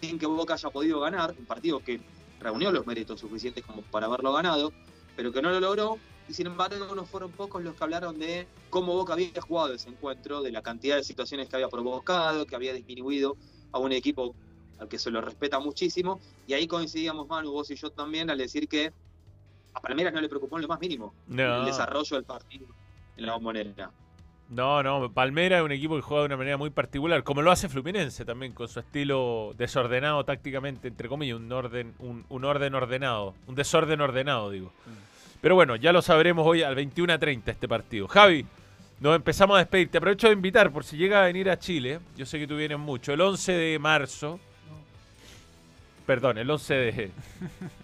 Sin que Boca haya podido ganar, un partido que reunió los méritos suficientes como para haberlo ganado, pero que no lo logró. Y sin embargo, no fueron pocos los que hablaron de cómo Boca había jugado ese encuentro, de la cantidad de situaciones que había provocado, que había disminuido a un equipo al que se lo respeta muchísimo. Y ahí coincidíamos, Manu, vos y yo también, al decir que a Palmeiras no le preocupó en lo más mínimo No. el desarrollo del partido en la bombonera. No, no, Palmera es un equipo que juega de una manera muy particular, como lo hace Fluminense también, con su estilo desordenado tácticamente, entre comillas, un orden, un, un orden ordenado, un desorden ordenado, digo. Pero bueno, ya lo sabremos hoy al 21 a 30 este partido. Javi, nos empezamos a despedir. Te aprovecho de invitar por si llega a venir a Chile. Yo sé que tú vienes mucho. El 11 de marzo. Perdón, el 11 de,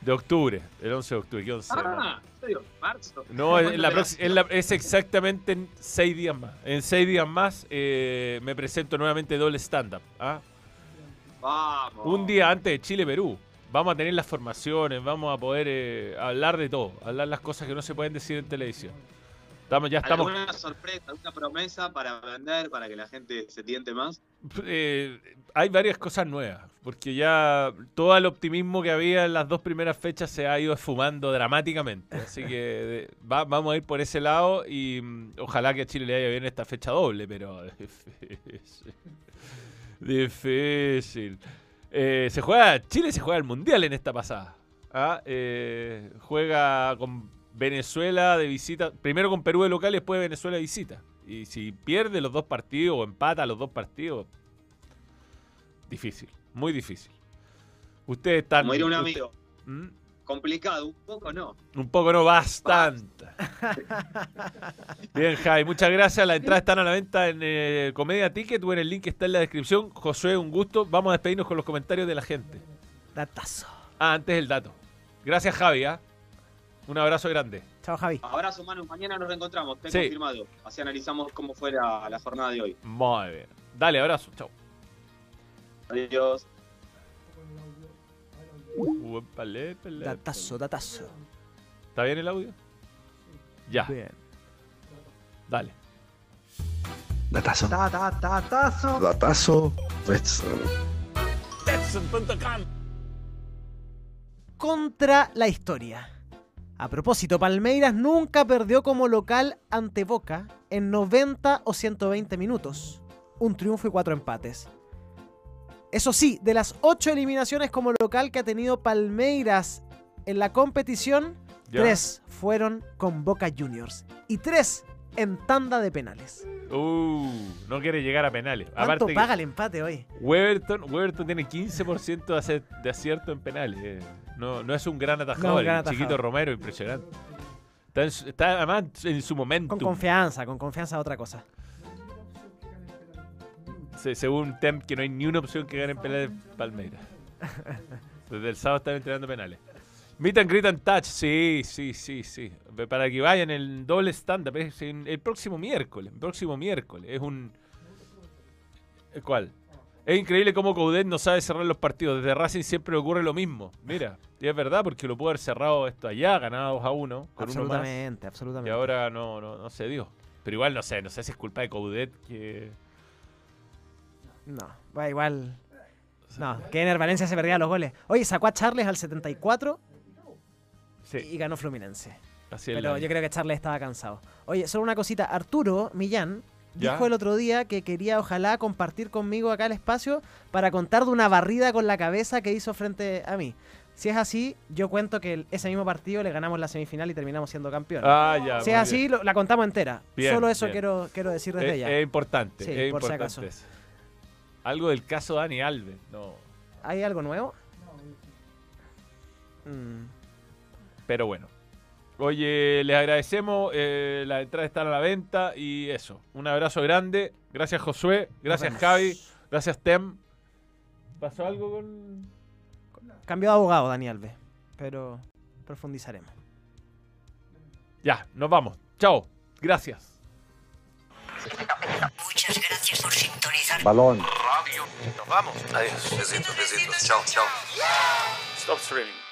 de octubre. El 11 de octubre. ¿Qué 11 de marzo? Ah, ¿en serio? ¿Marzo? No, es, la proxi- es la- es exactamente en seis días más. En seis días más eh, me presento nuevamente doble stand-up. ¿ah? Vamos. Un día antes de Chile-Perú. Vamos a tener las formaciones, vamos a poder eh, hablar de todo, hablar las cosas que no se pueden decir en televisión. Estamos, ya estamos. ¿Alguna sorpresa, alguna promesa para vender, para que la gente se tiente más? eh, hay varias cosas nuevas, porque ya todo el optimismo que había en las dos primeras fechas se ha ido esfumando dramáticamente. Así que de- va- vamos a ir por ese lado y mm, ojalá que a Chile le haya bien esta fecha doble, pero difícil. Difícil. Eh, se juega, Chile se juega el Mundial en esta pasada. ¿ah? Eh, juega con Venezuela de visita, primero con Perú de local y después Venezuela de visita. Y si pierde los dos partidos o empata los dos partidos, difícil, muy difícil. Ustedes están... Como diría un usted- amigo, ¿Mm? complicado, un poco no. Un poco no, bastante. Bien, Jai, muchas gracias. Las entradas están a la venta en eh, Comedia Ticket o en el link que está en la descripción. Josué, un gusto. Vamos a despedirnos con los comentarios de la gente. Datazo. Ah, antes el dato. Gracias, Javi. ¿ah? Un abrazo grande. Chao, Javi. Abrazo, Manu. Mañana nos reencontramos. Te Sí. confirmado. Así analizamos cómo fue la, la jornada de hoy. Muy bien. Dale, abrazo. Chao. Adiós. Uh, pale, pale, Datazo, datazo. ¿Está bien el audio? Ya. Bien. Dale. Datazo. Ta, ta, ta, tazo. Datazo. Pues, Contra la historia. A propósito, Palmeiras nunca perdió como local ante Boca en 90 o 120 minutos. Un triunfo y cuatro empates. Eso sí, de las ocho eliminaciones como local que ha tenido Palmeiras en la competición, Ya. tres fueron con Boca Juniors y tres en tanda de penales. Uh, no quiere llegar a penales. ¿Cuánto Aparte paga el empate hoy? Weberton, Weberton tiene 15% de, acierto en penales. eh. No, no es un gran atajador. No, un gran el chiquito atajador. Romero, impresionante. Está, en está además en su momento. Con confianza, con confianza otra cosa. Se- según Temp, que no hay ni una opción que gane en penales Palmeiras. Desde el sábado están entrenando penales. Meet and greet and touch, sí, sí, sí, sí. Para que vayan el doble stand-up. Es en- el próximo miércoles. El próximo miércoles. Es un. ¿El ¿Cuál? Es increíble cómo Coudet no sabe cerrar los partidos. Desde Racing siempre ocurre lo mismo. Mira, y es verdad porque lo pudo haber cerrado esto allá, ganado 2 a 1. Con uno más. Absolutamente, absolutamente. Y ahora no, no, no se dio. Pero igual no sé, no sé si es culpa de Coudet que. No, va igual. No, que Ener Valencia se perdía los goles. Oye, sacó a Charles al 74 Sí. y ganó Fluminense. Así es Pero yo creo que Charles estaba cansado. Oye, solo una cosita. Arturo Millán ¿Ya? dijo el otro día que quería ojalá compartir conmigo acá el espacio para contar de una barrida con la cabeza que hizo frente a mí. Si es así, yo cuento que ese mismo partido le ganamos la semifinal y terminamos siendo campeones. Ah, ya, Si es así, lo- la contamos entera. Bien, Solo eso bien. quiero, quiero decir desde Es, ya. es importante, Sí, es por si acaso. Algo del caso Dani Alves. No. ¿Hay algo nuevo? Mm. Pero bueno. Oye, les agradecemos. eh, las entradas están a la venta y eso. Un abrazo grande. Gracias, Josué. Gracias. Javi. Gracias, Tem. ¿Pasó algo con.? Cambió de abogado, Dani Alves. Pero profundizaremos. Ya, nos vamos. Chao. Gracias. Muchas gracias por sintonizar. Balón. Nos vamos. Adiós. Besitos, besitos. Chao, chao. Stop streaming.